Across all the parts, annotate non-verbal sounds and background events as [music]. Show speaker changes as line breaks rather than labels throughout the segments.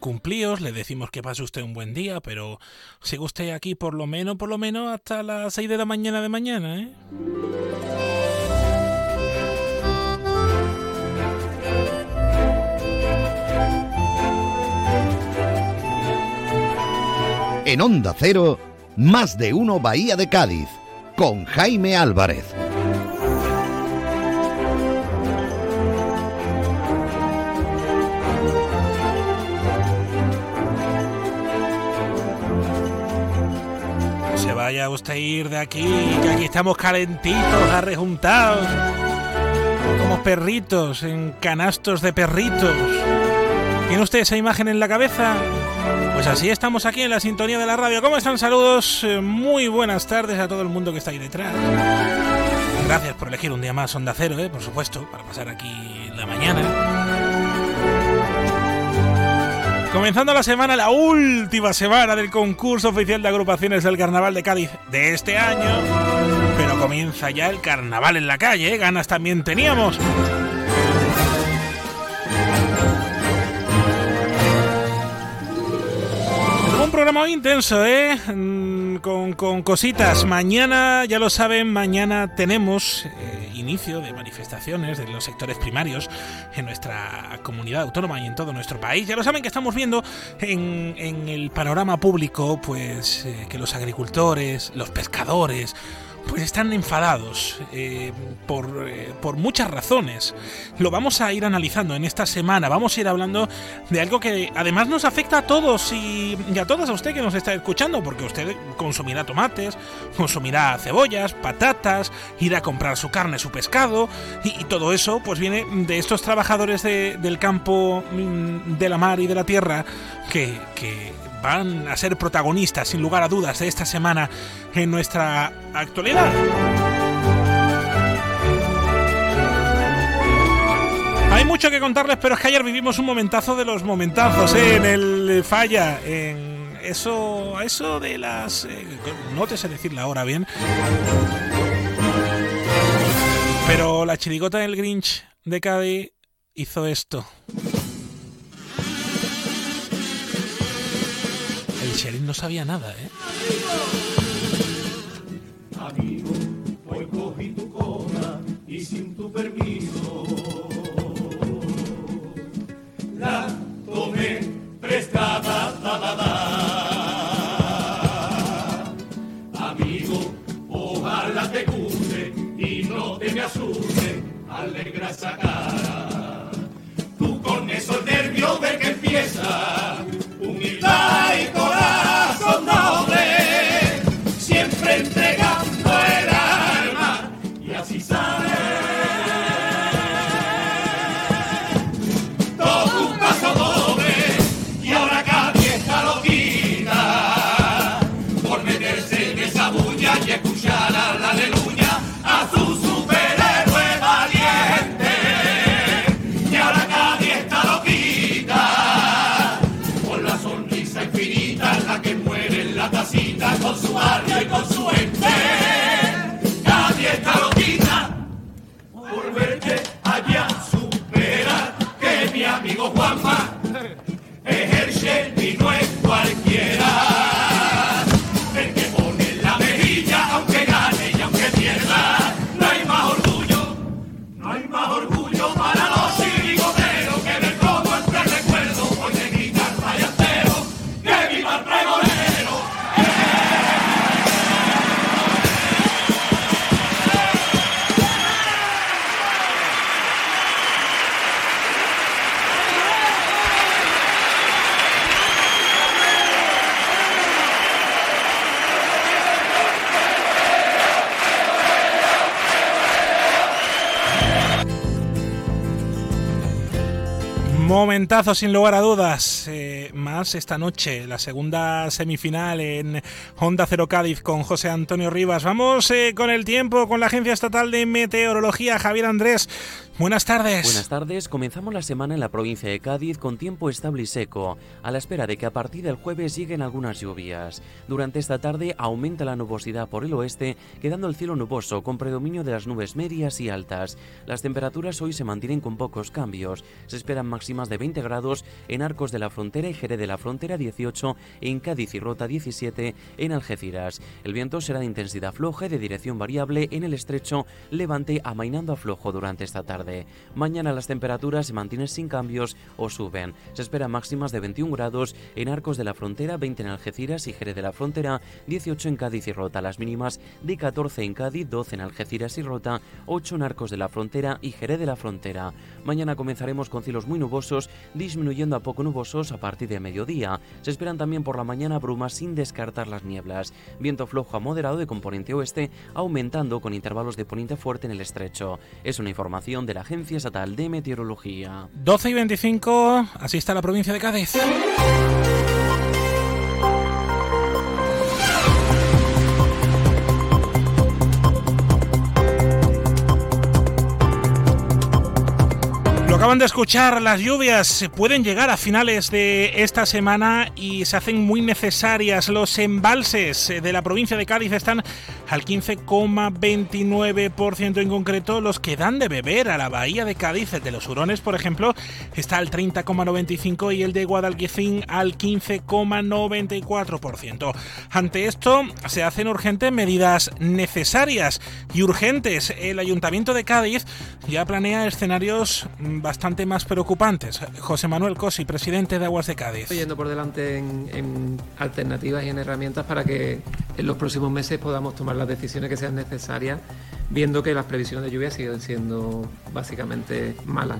cumplíos, le decimos que pase usted un buen día, pero sigue usted aquí por lo menos, por lo menos hasta las 6 de la mañana de mañana, ¿eh?
En Onda Cero, más de uno Bahía de Cádiz, con Jaime Álvarez.
Vaya usted a ir de aquí, que aquí estamos calentitos, arrejuntados, como perritos en canastos de perritos. ¿Tiene usted esa imagen en la cabeza? Pues así estamos aquí en la sintonía de la radio. ¿Cómo están? Saludos, eh, muy buenas tardes a todo el mundo que está ahí detrás. Gracias por elegir un día más Onda Cero, eh, por supuesto, para pasar aquí la mañana. Comenzando la semana, la última semana del concurso oficial de agrupaciones del Carnaval de Cádiz de este año. Pero comienza ya el carnaval en la calle, ¿eh? ganas también teníamos. Un programa muy intenso, ¿eh? Con, cositas. Mañana, ya lo saben, mañana tenemos eh, inicio de manifestaciones de los sectores primarios en nuestra comunidad autónoma y en todo nuestro país. Ya lo saben que estamos viendo en, en el panorama público, pues, eh, que los agricultores, los pescadores, pues están enfadados eh, por, eh, por muchas razones. Lo vamos a ir analizando en esta semana. Vamos a ir hablando de algo que además nos afecta a todos y, y a todas a usted que nos está escuchando, porque usted consumirá tomates, consumirá cebollas, patatas, irá a comprar su carne, su pescado, y, y todo eso pues viene de estos trabajadores de- del campo, mm, de la mar y de la tierra que, que van a ser protagonistas, sin lugar a dudas, de esta semana en nuestra actualidad. Hay mucho que contarles, pero es que ayer vivimos un momentazo de los momentazos ¿eh? en el falla, en eso, eso de las, eh, no te sé decir la hora bien, pero la chirigota del Grinch de Cádiz hizo esto. El sheriff no sabía nada, ¿eh?
Amigo, hoy cogí tu cola y sin tu permiso la tomé prestada. Da, da, da. Amigo, ojalá te guste y no te me asuste alegra esa cara. Tú con esos nervios de que empieza humildad y corazón su
Momentazo sin lugar a dudas. Eh, más esta noche, la segunda semifinal en Honda Cero Cádiz con José Antonio Rivas. Vamos eh, con el tiempo, con la Agencia Estatal de Meteorología, Javier Andrés. Buenas tardes.
Buenas tardes, comenzamos la semana en la provincia de Cádiz con tiempo estable y seco, a la espera de que a partir del jueves lleguen algunas lluvias. Durante esta tarde aumenta la nubosidad por el oeste, quedando el cielo nuboso con predominio de las nubes medias y altas. Las temperaturas hoy se mantienen con pocos cambios, se esperan máximas de 20 grados en Arcos de la Frontera y Jerez de la Frontera 18, en Cádiz y Rota 17, en Algeciras. El viento será de intensidad floja y de dirección variable en el estrecho levante amainando a flojo durante esta tarde. Mañana las temperaturas se mantienen sin cambios o suben. Se esperan máximas de 21 grados en Arcos de la Frontera, 20 en Algeciras y Jerez de la Frontera, 18 en Cádiz y Rota. Las mínimas de 14 en Cádiz, 12 en Algeciras y Rota, 8 en Arcos de la Frontera y Jerez de la Frontera. Mañana comenzaremos con cielos muy nubosos, disminuyendo a poco nubosos a partir de mediodía. Se esperan también por la mañana brumas sin descartar las nieblas. Viento flojo a moderado de componente oeste, aumentando con intervalos de poniente fuerte en el estrecho. Es una información de la Agencia Estatal de Meteorología.
12 y 25, así está la provincia de Cádiz. Acaban de escuchar, las lluvias pueden llegar a finales de esta semana y se hacen muy necesarias. Los embalses de la provincia de Cádiz están al 15,29% en concreto. Los que dan de beber a la bahía de Cádiz, de los Hurones, por ejemplo, está al 30,95% y el de Guadalquivir al 15,94%. Ante esto, se hacen urgentes medidas necesarias y urgentes. El Ayuntamiento de Cádiz ya planea escenarios bastante más preocupantes. José Manuel Cosi, presidente de Aguas de Cádiz.
Yendo por delante en, alternativas y en herramientas para que en los próximos meses podamos tomar las decisiones que sean necesarias, viendo que las previsiones de lluvia siguen siendo básicamente malas.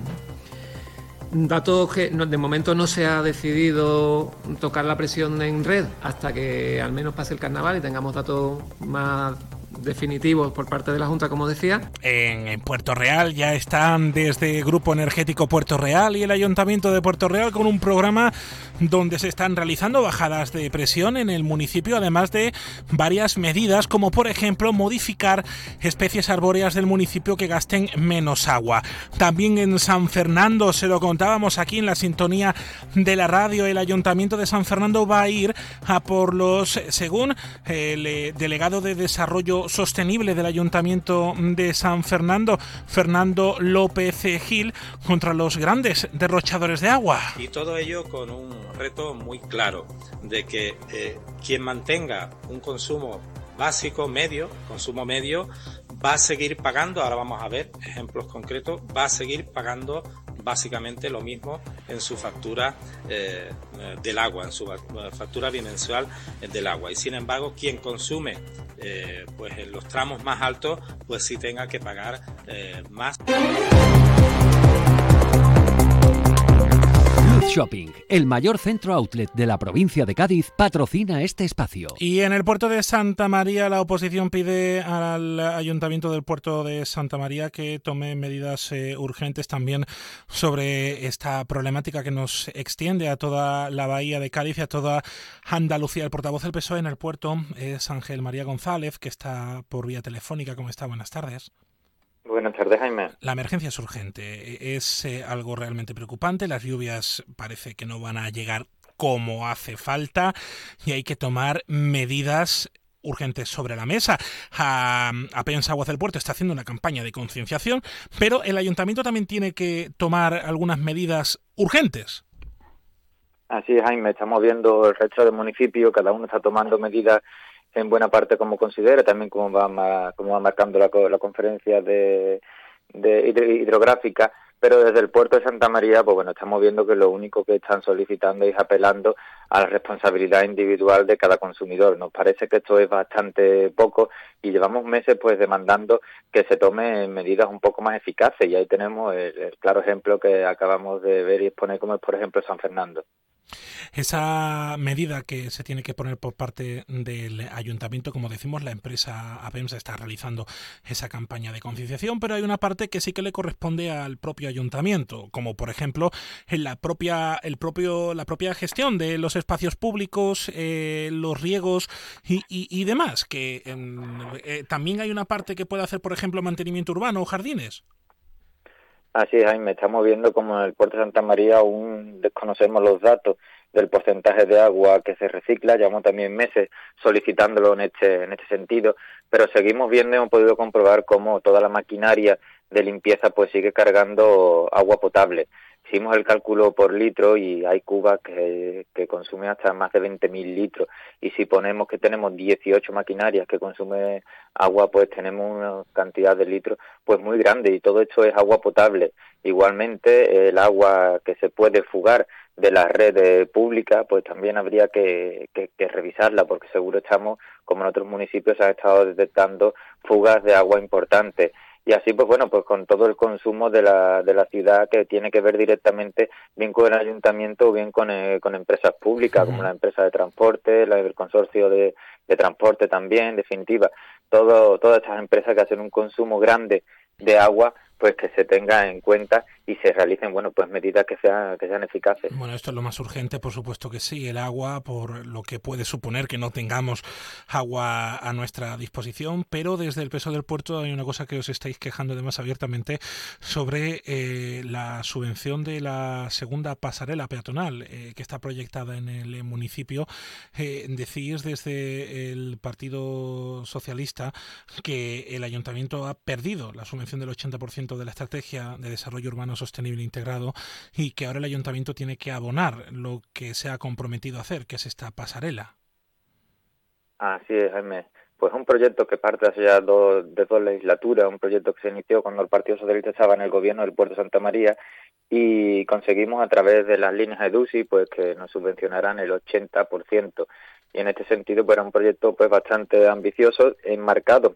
Datos que de momento no se ha decidido tocar la presión en red hasta que al menos pase el carnaval y tengamos datos más definitivos por parte de la Junta, como decía.
En, Puerto Real ya están desde Grupo Energético Puerto Real y el Ayuntamiento de Puerto Real con un programa donde se están realizando bajadas de presión en el municipio, además de varias medidas, como por ejemplo modificar especies arbóreas del municipio que gasten menos agua. También en San Fernando, se lo contábamos aquí en la sintonía de la radio, el Ayuntamiento de San Fernando va a ir a por los, según el eh, delegado de Desarrollo Sostenible del Ayuntamiento de San Fernando, Fernando López Gil, contra los grandes derrochadores de agua.
Y todo ello con un reto muy claro de que eh, quien mantenga un consumo básico, medio, consumo medio, va a seguir pagando, ahora vamos a ver ejemplos concretos, va a seguir pagando básicamente lo mismo en su factura eh, del agua, en su factura bimensual del agua. Y sin embargo, quien consume eh, pues en los tramos más altos, pues sí tenga que pagar eh, más.
Shopping, el mayor centro outlet de la provincia de Cádiz, patrocina este espacio.
Y en el puerto de Santa María, la oposición pide al ayuntamiento del puerto de Santa María que tome medidas eh, urgentes también sobre esta problemática que nos extiende a toda la bahía de Cádiz y a toda Andalucía. El portavoz del PSOE en el puerto es Ángel María González, que está por vía telefónica. ¿Cómo está? Buenas tardes.
Buenas tardes, Jaime.
La emergencia es urgente, es eh, algo realmente preocupante. Las lluvias parece que no van a llegar como hace falta y hay que tomar medidas urgentes sobre la mesa. A, apenas Aguas del Puerto está haciendo una campaña de concienciación, pero el ayuntamiento también tiene que tomar algunas medidas urgentes.
Así es, Jaime. Estamos viendo el resto del municipio, cada uno está tomando medidas en buena parte como considera, también como va, como va marcando la, la conferencia de, de hidrográfica, pero desde el puerto de Santa María, pues bueno, estamos viendo que lo único que están solicitando es apelando a la responsabilidad individual de cada consumidor. Nos parece que esto es bastante poco y llevamos meses pues demandando que se tomen medidas un poco más eficaces y ahí tenemos el claro ejemplo que acabamos de ver y exponer como es por ejemplo San Fernando.
Esa medida que se tiene que poner por parte del ayuntamiento, como decimos, la empresa APEMS está realizando esa campaña de concienciación, pero hay una parte que sí que le corresponde al propio ayuntamiento, como por ejemplo en la propia, el propio, la propia gestión de los espacios públicos, eh, los riegos y, demás, que eh, también hay una parte que puede hacer, por ejemplo, mantenimiento urbano o jardines.
Así es, Jaime. Estamos viendo como en el puerto de Santa María aún desconocemos los datos del porcentaje de agua que se recicla. Llevamos también meses solicitándolo en este, en este sentido, pero seguimos viendo y hemos podido comprobar cómo toda la maquinaria de limpieza pues sigue cargando agua potable. Hicimos el cálculo por litro y hay cubas que, que consumen hasta más de 20.000 litros. Y si ponemos que tenemos 18 maquinarias que consumen agua, pues tenemos una cantidad de litros pues muy grande y todo esto es agua potable. Igualmente, el agua que se puede fugar de la red pública, pues también habría que, que, revisarla, porque seguro estamos, como en otros municipios, se han estado detectando fugas de agua importantes y así pues bueno pues con todo el consumo de la, de la ciudad que tiene que ver directamente bien con el ayuntamiento o bien con, eh, con empresas públicas como la empresa de transporte la, el consorcio de, de transporte también en definitiva. Todo, todas estas empresas que hacen un consumo grande de agua pues que se tenga en cuenta y se realicen bueno pues medidas que sean que sean eficaces.
Bueno esto es lo más urgente por supuesto que sí el agua por lo que puede suponer que no tengamos agua a nuestra disposición pero desde el peso del puerto hay una cosa que os estáis quejando de más abiertamente sobre eh, la subvención de la segunda pasarela peatonal eh, que está proyectada en el municipio. Eh, decís desde el Partido Socialista que el ayuntamiento ha perdido la subvención del 80% de la estrategia de desarrollo urbano sostenible integrado y que ahora el ayuntamiento tiene que abonar lo que se ha comprometido a hacer, que es esta pasarela.
Así es, Jaime. Pues un proyecto que parte hace ya dos, de dos legislaturas, un proyecto que se inició cuando el Partido Socialista estaba en el gobierno del puerto de Santa María y conseguimos a través de las líneas EDUSI pues que nos subvencionaran el 80% y en este sentido pues era un proyecto pues bastante ambicioso enmarcado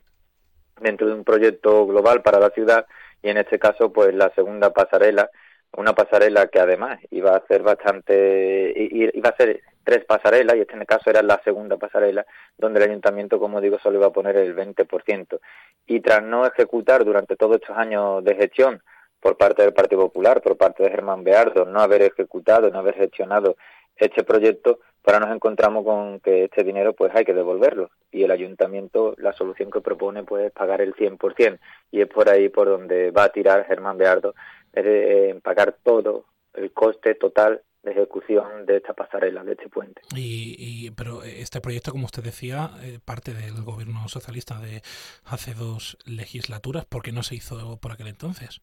dentro de un proyecto global para la ciudad y en este caso pues la segunda pasarela una pasarela que además iba a ser bastante iba a ser tres pasarelas y este en este caso era la segunda pasarela donde el ayuntamiento como digo solo iba a poner el 20% y tras no ejecutar durante todos estos años de gestión por parte del Partido Popular, por parte de Germán Beardo, no haber ejecutado, no haber gestionado este proyecto, ahora nos encontramos con que este dinero pues hay que devolverlo y el ayuntamiento la solución que propone pues es pagar el 100% y es por ahí por donde va a tirar Germán Beardo en pagar todo el coste total de ejecución de esta pasarela, de este puente.
Y, pero este proyecto, como usted decía, eh, parte del gobierno socialista de hace dos legislaturas, ¿por qué no se hizo por aquel entonces?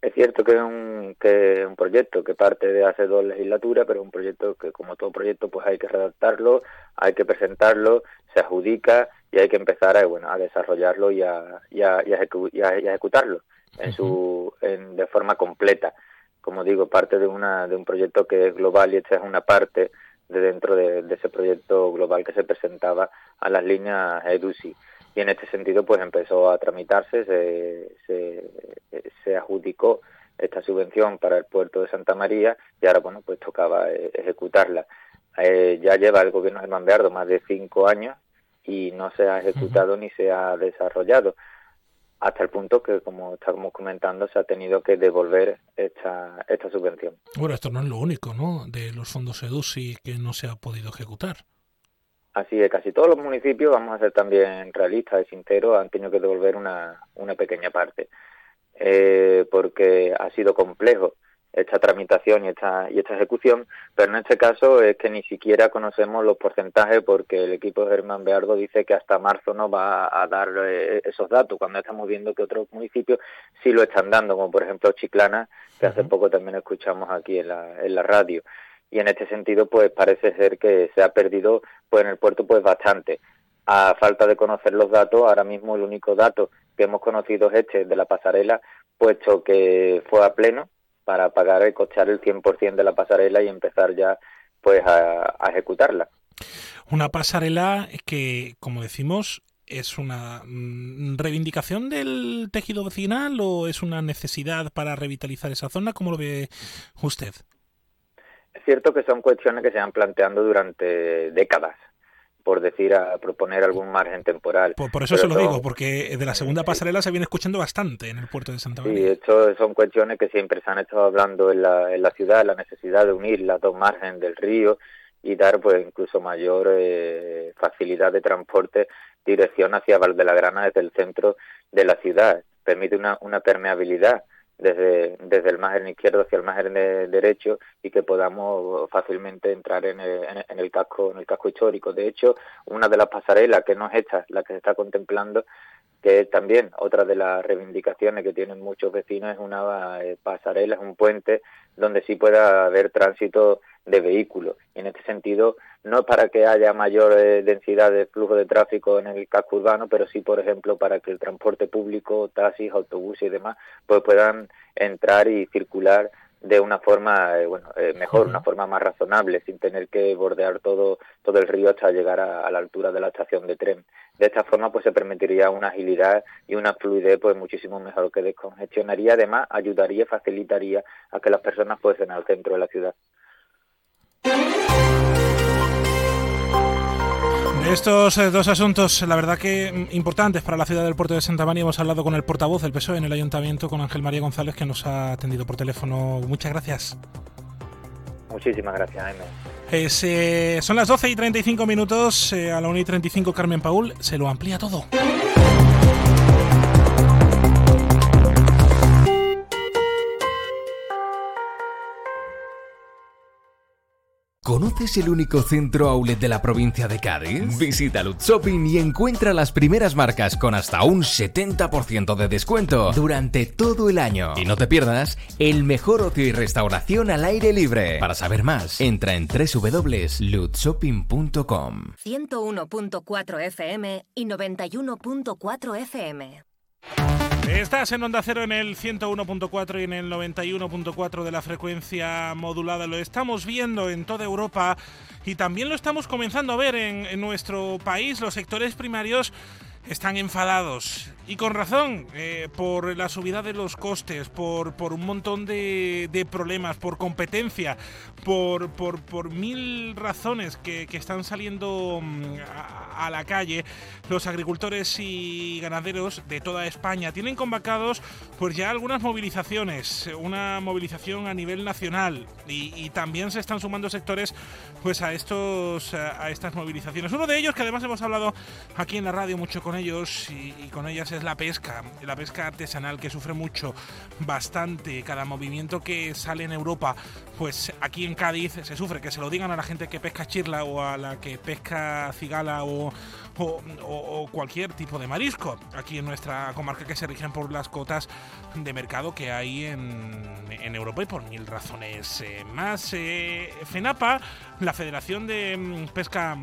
Es cierto que es un, que un proyecto que parte de hace dos legislaturas, pero es un proyecto que, como todo proyecto, pues hay que redactarlo, hay que presentarlo, se adjudica y hay que empezar a, bueno, a desarrollarlo y a, y a, ejecutarlo en su, en, de forma completa. Como digo, parte de, una, de un proyecto que es global y esta es una parte de dentro de, de ese proyecto global que se presentaba a las líneas EDUSI y en este sentido pues empezó a tramitarse, se, se, adjudicó esta subvención para el puerto de Santa María y ahora bueno pues tocaba eh, ejecutarla. Eh, ya lleva el gobierno de Beardo más de cinco años y no se ha ejecutado ni se ha desarrollado hasta el punto que, como estamos comentando, se ha tenido que devolver esta, esta subvención.
Bueno, esto no es lo único, ¿no?, de los fondos EDUSI que no se ha podido ejecutar.
Así de casi todos los municipios, vamos a ser también realistas y sinceros, han tenido que devolver una, una pequeña parte, eh, porque ha sido complejo esta tramitación y esta, y esta ejecución, pero en este caso es que ni siquiera conocemos los porcentajes porque el equipo de Germán Beardo dice que hasta marzo no va a dar eh, esos datos, cuando estamos viendo que otros municipios sí lo están dando, como por ejemplo Chiclana, que hace poco también escuchamos aquí en la, en la radio. Y en este sentido pues parece ser que se ha perdido pues en el puerto pues bastante a falta de conocer los datos ahora mismo el único dato que hemos conocido es este de la pasarela puesto que fue a pleno para pagar y costear el 100% de la pasarela y empezar ya pues a, a ejecutarla
una pasarela que como decimos ¿Es una mm, reivindicación del tejido vecinal o es una necesidad para revitalizar esa zona? ¿Cómo lo ve usted?
Es cierto que son cuestiones que se van planteando durante décadas, por decir, a proponer algún margen temporal.
Por, eso se lo digo, porque de la segunda pasarela se viene escuchando bastante en el puerto de Santa María.
Sí, esto son cuestiones que siempre se han estado hablando en la, en la ciudad, la necesidad de unir las dos márgenes del río y dar pues incluso mayor eh, facilidad de transporte dirección hacia Grana desde el centro de la ciudad. Permite una, una permeabilidad desde, desde el margen izquierdo hacia el margen derecho y que podamos fácilmente entrar en el, en el, casco en el casco histórico. De hecho, una de las pasarelas que no es esta, la que se está contemplando, que es también otra de las reivindicaciones que tienen muchos vecinos, es una eh, pasarela, es un puente donde sí pueda haber tránsito de vehículos. Y en este sentido, no es para que haya mayor eh, densidad de flujo de tráfico en el casco urbano, pero sí, por ejemplo, para que el transporte público, taxis, autobuses y demás, pues puedan entrar y circular de una forma eh, bueno eh, mejor, una forma más razonable, sin tener que bordear todo todo el río hasta llegar a, la altura de la estación de tren. De esta forma, pues se permitiría una agilidad y una fluidez pues muchísimo mejor que descongestionaría, además ayudaría, facilitaría a que las personas fuesen al centro de la ciudad.
Estos eh, dos asuntos, la verdad que mm, importantes para la ciudad del puerto de Santa María, hemos hablado con el portavoz del PSOE en el ayuntamiento, con Ángel María González, que nos ha atendido por teléfono. Muchas gracias.
Muchísimas gracias, Jaime.
Eh, son las 12 y 35 minutos, eh, a la 1 y 35 Carmen Paul se lo amplía todo.
¿Conoces el único centro outlet de la provincia de Cádiz? Visita Lutz Shopping y encuentra las primeras marcas con hasta un 70% de descuento durante todo el año. Y no te pierdas el mejor ocio y restauración al aire libre. Para saber más, entra en www.lutzshopping.com.
101.4 FM y 91.4 FM.
Estás en Onda Cero en el 101.4 y en el 91.4 de la frecuencia modulada. Lo estamos viendo en toda Europa y también lo estamos comenzando a ver en, nuestro país. Los sectores primarios están enfadados y con razón eh, por la subida de los costes, por, por un montón de, de problemas, por competencia, por, por, por mil razones que, que están saliendo mm, a, a, la calle. Los agricultores y ganaderos de toda España tienen convocados pues ya algunas movilizaciones, una movilización a nivel nacional y, y también se están sumando sectores pues a estos a estas movilizaciones. Uno de ellos que además hemos hablado aquí en la radio mucho con ellos y, con ellas es la pesca, la pesca artesanal que sufre mucho, bastante, cada movimiento que sale en Europa, pues aquí en Cádiz se sufre, que se lo digan a la gente que pesca chirla o a la que pesca cigala o, o, o, cualquier tipo de marisco, aquí en nuestra comarca que se rigen por las cotas de mercado que hay en, en Europa y por mil razones eh, más. Eh, FENAPA, la Federación de mm, Pesca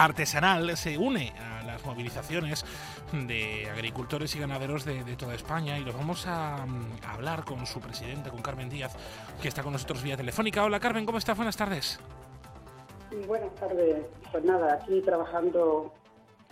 Artesanal, se une a las movilizaciones de agricultores y ganaderos de, de toda España y los vamos a, a, hablar con su presidente, con Carmen Díaz, que está con nosotros vía telefónica. Hola Carmen, ¿cómo estás? Buenas tardes.
Buenas tardes. Pues nada, aquí trabajando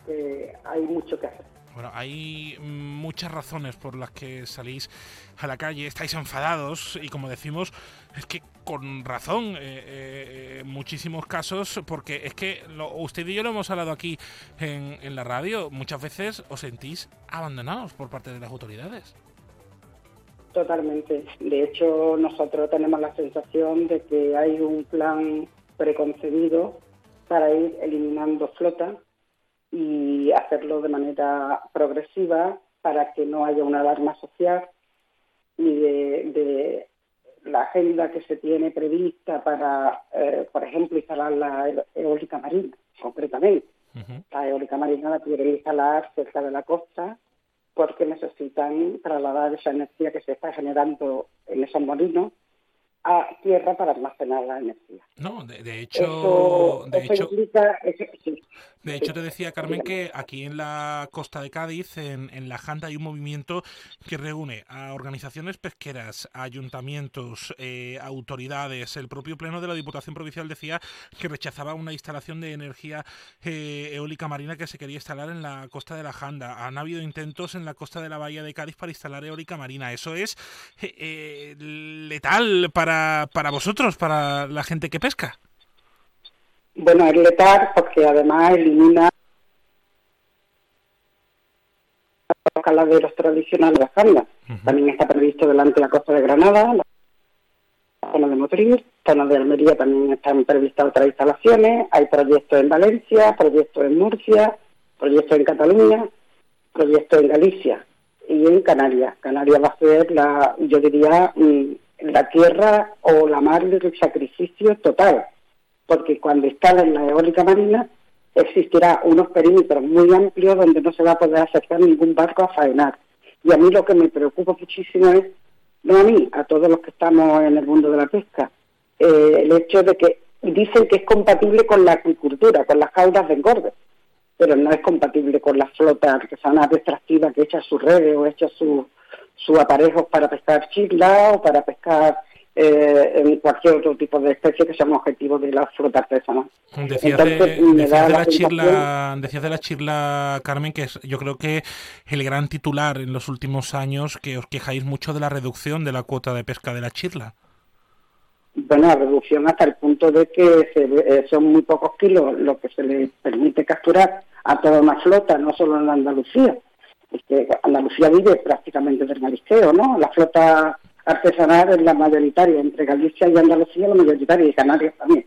eh, hay mucho que hacer.
Bueno, hay muchas razones por las que salís a la calle, estáis enfadados y como decimos, es que con razón, eh, eh, muchísimos casos, porque es que lo, usted y yo lo hemos hablado aquí en, la radio, muchas veces os sentís abandonados por parte de las autoridades.
Totalmente. De hecho, nosotros tenemos la sensación de que hay un plan preconcebido para ir eliminando flota y hacerlo de manera progresiva para que no haya una alarma social ni de la agenda que se tiene prevista para, eh, por ejemplo, instalar la eólica marina, concretamente. Uh -huh. La eólica marina la quieren instalar cerca de la costa porque necesitan trasladar esa energía que se está generando en esos molinos a tierra para almacenar la energía.
No, de, de hecho,
eso,
de
eso
hecho,
implica, eso, sí,
de hecho te decía Carmen que aquí en la costa de Cádiz, en, en, la Janta, hay un movimiento que reúne a organizaciones pesqueras, a ayuntamientos, eh, autoridades. El propio pleno de la Diputación Provincial decía que rechazaba una instalación de energía eh, eólica marina que se quería instalar en la costa de la Janda. Han habido intentos en la costa de la bahía de Cádiz para instalar eólica marina. Eso es eh, letal para, para vosotros, para la gente que pesca.
Bueno, es letal porque además elimina los caladeros tradicionales de la zona. Uh -huh. También está previsto delante de la costa de Granada, la zona de Motril, zona de Almería también están previstas otras instalaciones. Hay proyectos en Valencia, proyectos en Murcia, proyectos en Cataluña, proyectos en Galicia y en Canarias. Canarias va a ser la, yo diría, mm, la tierra o la mar del sacrificio total porque cuando instalan la eólica marina existirá unos perímetros muy amplios donde no se va a poder acercar ningún barco a faenar. Y a mí lo que me preocupa muchísimo es, no a mí, a todos los que estamos en el mundo de la pesca, eh, el hecho de que dicen que es compatible con la acuicultura, con las jaulas de engorde, pero no es compatible con la flota artesanal extractiva que echa sus redes o echa sus su aparejos para pescar chisla o para pescar eh, en cualquier otro tipo de especie que sean objetivos de la flota artesanal.
Decías, de, la chirla, decías de la chirla, Carmen, que es, yo creo que el gran titular en los últimos años que os quejáis mucho de la reducción de la cuota de pesca de la chirla.
Bueno, la reducción hasta el punto de que eh, son muy pocos kilos lo que se le permite capturar a toda una flota, no solo en Andalucía. Es que Andalucía vive prácticamente del marisqueo, ¿no? La flota artesanal es la mayoritaria, entre Galicia y Andalucía la mayoritaria, y Canarias también.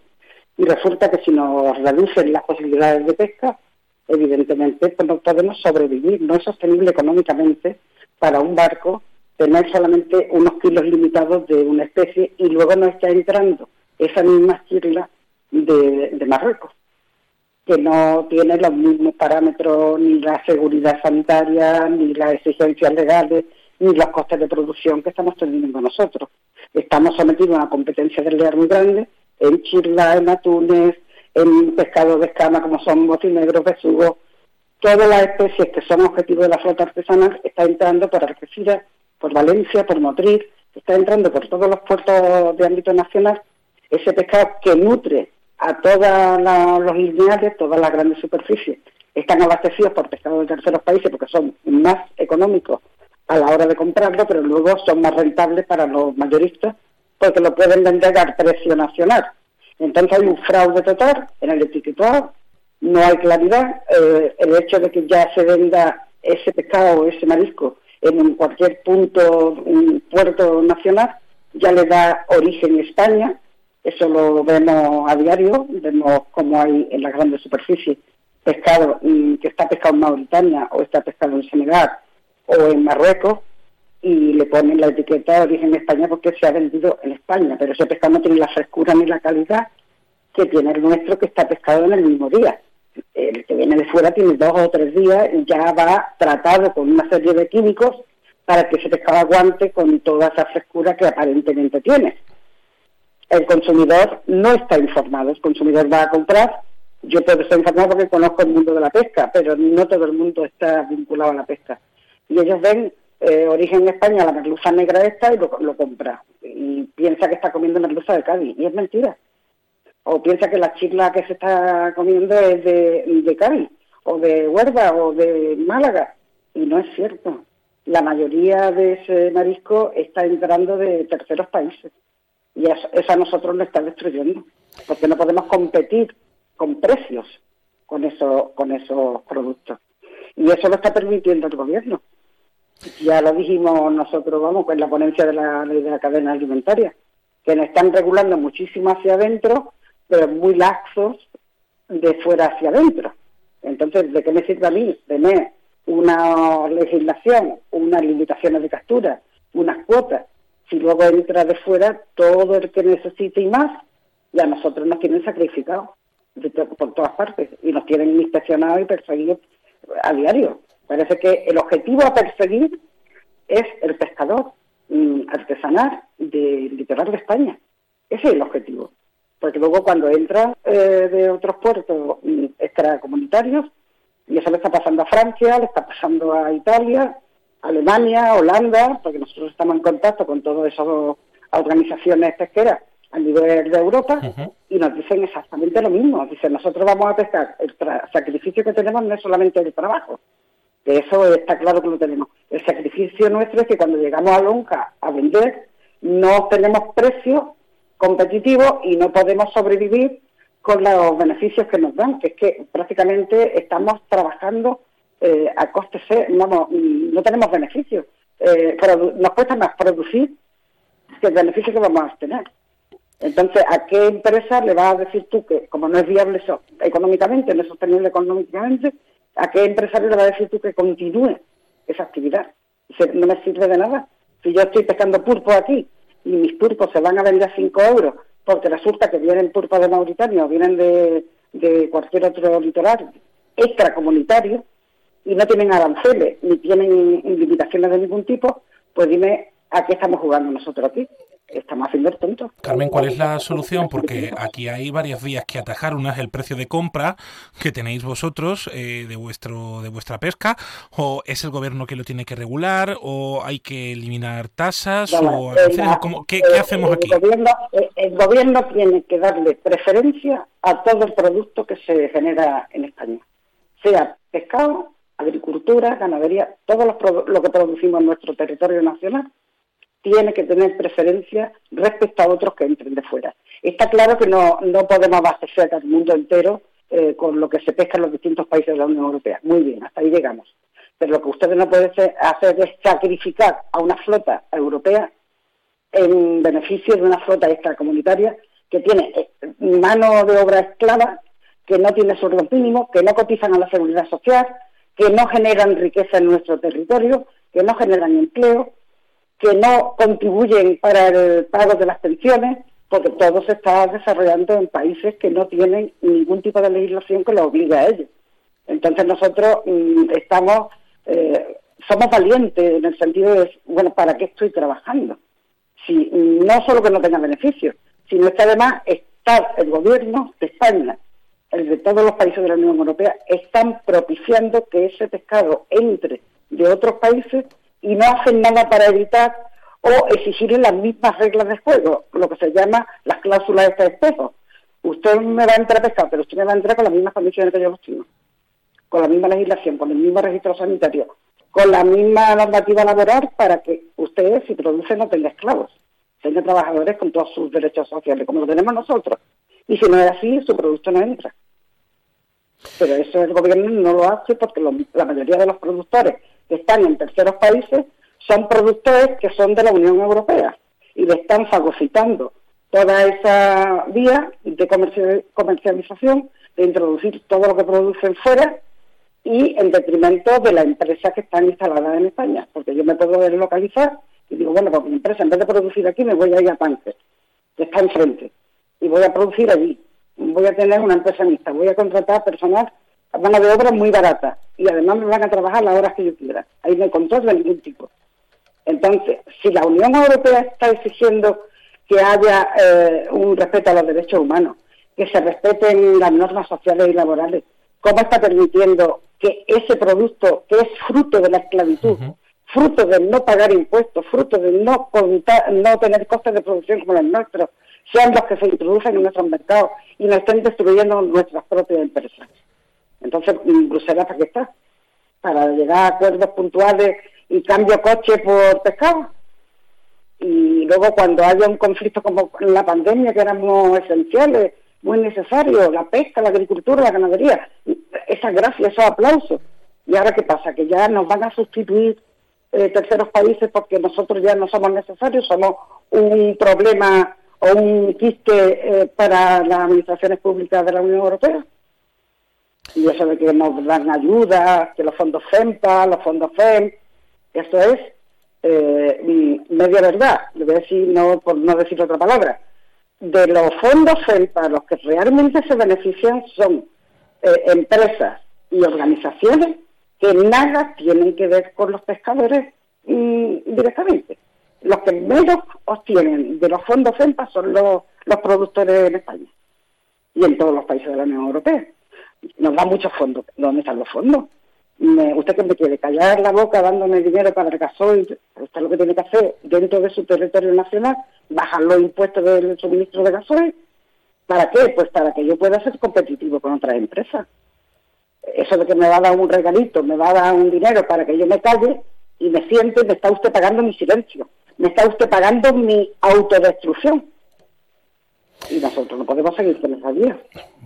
Y resulta que si nos reducen las posibilidades de pesca, evidentemente pues no podemos sobrevivir, no es sostenible económicamente para un barco tener solamente unos kilos limitados de una especie y luego no está entrando esa misma de, de Marruecos, que no tiene los mismos parámetros, ni la seguridad sanitaria, ni las exigencias legales, ni los costes de producción que estamos teniendo nosotros. Estamos sometidos a una competencia del leer muy grande en chirla, en atunes, en pescado de escama como son botinegros, besugos. Todas las especies que son objetivos de la flota artesanal están entrando por Algeciras, por Valencia, por Motril, está entrando por todos los puertos de ámbito nacional ese pescado que nutre a todos los lineales, todas las grandes superficies. Están abastecidos por pescado de terceros países porque son más económicos a la hora de comprarlo, pero luego son más rentables para los mayoristas porque lo pueden vender al precio nacional. Entonces hay un fraude total en el etiquetado, no hay claridad. Eh, el hecho de que ya se venda ese pescado o ese marisco en cualquier punto, un puerto nacional, ya le da origen España. Eso lo vemos a diario, vemos como hay en las grandes superficies pescado mm, que está pescado en Mauritania o está pescado en Senegal o en Marruecos y le ponen la etiqueta de origen España porque se ha vendido en España, pero ese pescado no tiene la frescura ni la calidad que tiene el nuestro que está pescado en el mismo día. El que viene de fuera tiene dos o tres días y ya va tratado con una serie de químicos para que ese pescado aguante con toda esa frescura que aparentemente tiene. El consumidor no está informado, el consumidor va a comprar, yo puedo estar informado porque conozco el mundo de la pesca, pero no todo el mundo está vinculado a la pesca y ellos ven eh, origen España, la merluza negra esta, y lo, compra. Y piensa que está comiendo merluza de Cádiz, y es mentira. O piensa que la chirla que se está comiendo es de, de Cádiz, o de Huerva, o de Málaga, y no es cierto. La mayoría de ese marisco está entrando de terceros países, y eso, a nosotros lo está destruyendo, porque no podemos competir con precios con, eso, con esos productos. Y eso lo está permitiendo el gobierno. Ya lo dijimos nosotros, vamos, con la ponencia de la ley de la cadena alimentaria, que nos están regulando muchísimo hacia adentro, pero muy laxos de fuera hacia adentro. Entonces, ¿de qué me sirve a mí tener una legislación, unas limitaciones de captura, unas cuotas, si luego entra de fuera todo el que necesite y más, y a nosotros nos tienen sacrificados por todas partes y nos tienen inspeccionados y perseguidos a diario. Parece que el objetivo a perseguir es el pescador mm, artesanal del litoral de España. Ese es el objetivo. Porque luego cuando entra eh, de otros puertos mm, extracomunitarios, y eso le está pasando a Francia, le está pasando a Italia, Alemania, Holanda, porque nosotros estamos en contacto con todas esas organizaciones pesqueras a nivel de Europa y nos dicen exactamente lo mismo. Dicen, nosotros vamos a pescar, el sacrificio que tenemos no es solamente el trabajo, de eso está claro que lo tenemos. El sacrificio nuestro es que cuando llegamos a Lonca a vender, no tenemos precios competitivos y no podemos sobrevivir con los beneficios que nos dan, que es que prácticamente estamos trabajando eh, a coste cero, no, no, tenemos beneficios. Eh, nos cuesta más producir que el beneficio que vamos a tener. Entonces, ¿a qué empresa le vas a decir tú que, como no es viable eso, económicamente, no es sostenible económicamente, ¿A qué empresario le va a decir tú que continúe esa actividad? No me sirve de nada. Si yo estoy pescando pulpo aquí y mis pulpos se van a vender a 5 euros porque resulta que vienen pulpos de Mauritania o vienen de, de cualquier otro litoral extracomunitario y no tienen aranceles ni tienen limitaciones de ningún tipo, pues dime a qué estamos jugando nosotros aquí estamos haciendo el tonto.
Carmen, ¿cuál es la solución? Porque aquí hay varias vías que atajar. Una es el precio de compra que tenéis vosotros eh, de vuestro de vuestra pesca, o es el gobierno que lo tiene que regular, o hay que eliminar tasas, o ¿qué, hacemos aquí?
Eh, el gobierno tiene que darle preferencia a todo el producto que se genera en España, sea pescado, agricultura, ganadería, todo lo que producimos en nuestro territorio nacional tiene que tener preferencia respecto a otros que entren de fuera. Está claro que no, no podemos abastecer al mundo entero eh, con lo que se pesca en los distintos países de la Unión Europea. Muy bien, hasta ahí llegamos. Pero lo que ustedes no pueden hacer es sacrificar a una flota europea en beneficio de una flota extracomunitaria que tiene eh, mano de obra esclava, que no tiene sueldo mínimo, que no cotizan a la seguridad social, que no generan riqueza en nuestro territorio, que no generan empleo, que no contribuyen para el pago de las pensiones, porque todo se está desarrollando en países que no tienen ningún tipo de legislación que lo obligue a ello. Entonces nosotros mm, estamos, eh, somos valientes en el sentido de, bueno, ¿para qué estoy trabajando? Si no solo que no tenga beneficios, sino que además está el gobierno de España, de todos los países de la Unión Europea, están propiciando que ese pescado entre de otros países y no hacen nada para evitar o exigir las mismas reglas de juego, lo que se llama las cláusulas de este espejo. Usted me va a entrar a pescar, pero usted me va a entrar con las mismas condiciones que yo los tengo, con la misma legislación, con el mismo registro sanitario, con la misma normativa laboral para que usted, si produce, no tenga esclavos, tenga trabajadores con todos sus derechos sociales, como lo tenemos nosotros. Y si no es así, su producto no entra. Pero eso el gobierno no lo hace porque la mayoría de los productores que están en terceros países son productores que son de la Unión Europea y le están fagocitando toda esa vía de comercialización, de introducir todo lo que producen fuera y en detrimento de las empresas que están instaladas en España, porque yo me puedo deslocalizar y digo, bueno, pues mi empresa en vez de producir aquí me voy a ir a Panque, que está enfrente, y voy a producir allí, voy a tener una empresa mixta, voy a contratar personal mano de obra muy barata y además me van a trabajar las horas que yo quiera. Ahí no hay control de ningún tipo. Entonces, si la Unión Europea está exigiendo que haya eh, un respeto a los derechos humanos, que se respeten las normas sociales y laborales, ¿cómo está permitiendo que ese producto, que es fruto de la esclavitud, fruto de no pagar impuestos, fruto de no, contar, no tener costes de producción como los nuestros, sean los que se introducen en nuestros mercados y nos estén destruyendo nuestras propias empresas? Entonces, Bruselas, ¿para qué está? Para llegar a acuerdos puntuales y cambio coche por pescado. Y luego cuando haya un conflicto como la pandemia, que éramos esenciales, muy necesarios, la pesca, la agricultura, la ganadería, esas gracias, esos aplausos. ¿Y ahora qué pasa? Que ya nos van a sustituir eh, terceros países porque nosotros ya no somos necesarios, somos un problema o un quiste eh, para las administraciones públicas de la Unión Europea y eso de que nos dan ayuda, que los fondos FEMPA, los fondos FEM, eso es eh, media verdad, le voy a decir, no, por no decir otra palabra. De los fondos FEMPA, los que realmente se benefician son eh, empresas y organizaciones que nada tienen que ver con los pescadores mm, directamente. Los que menos obtienen de los fondos FEMPA son los, los productores en España y en todos los países de la Unión Europea nos da muchos fondos. ¿Dónde están los fondos? usted que me quiere callar la boca dándome dinero para el gasoil, usted lo que tiene que hacer dentro de su territorio nacional, bajar los impuestos del suministro de gasoil. ¿Para qué? Pues para que yo pueda ser competitivo con otras empresas. Eso de que me va a dar un regalito, me va a dar un dinero para que yo me calle y me siente, me está usted pagando mi silencio, me está usted pagando mi autodestrucción. Y nosotros no podemos seguir con esa vía.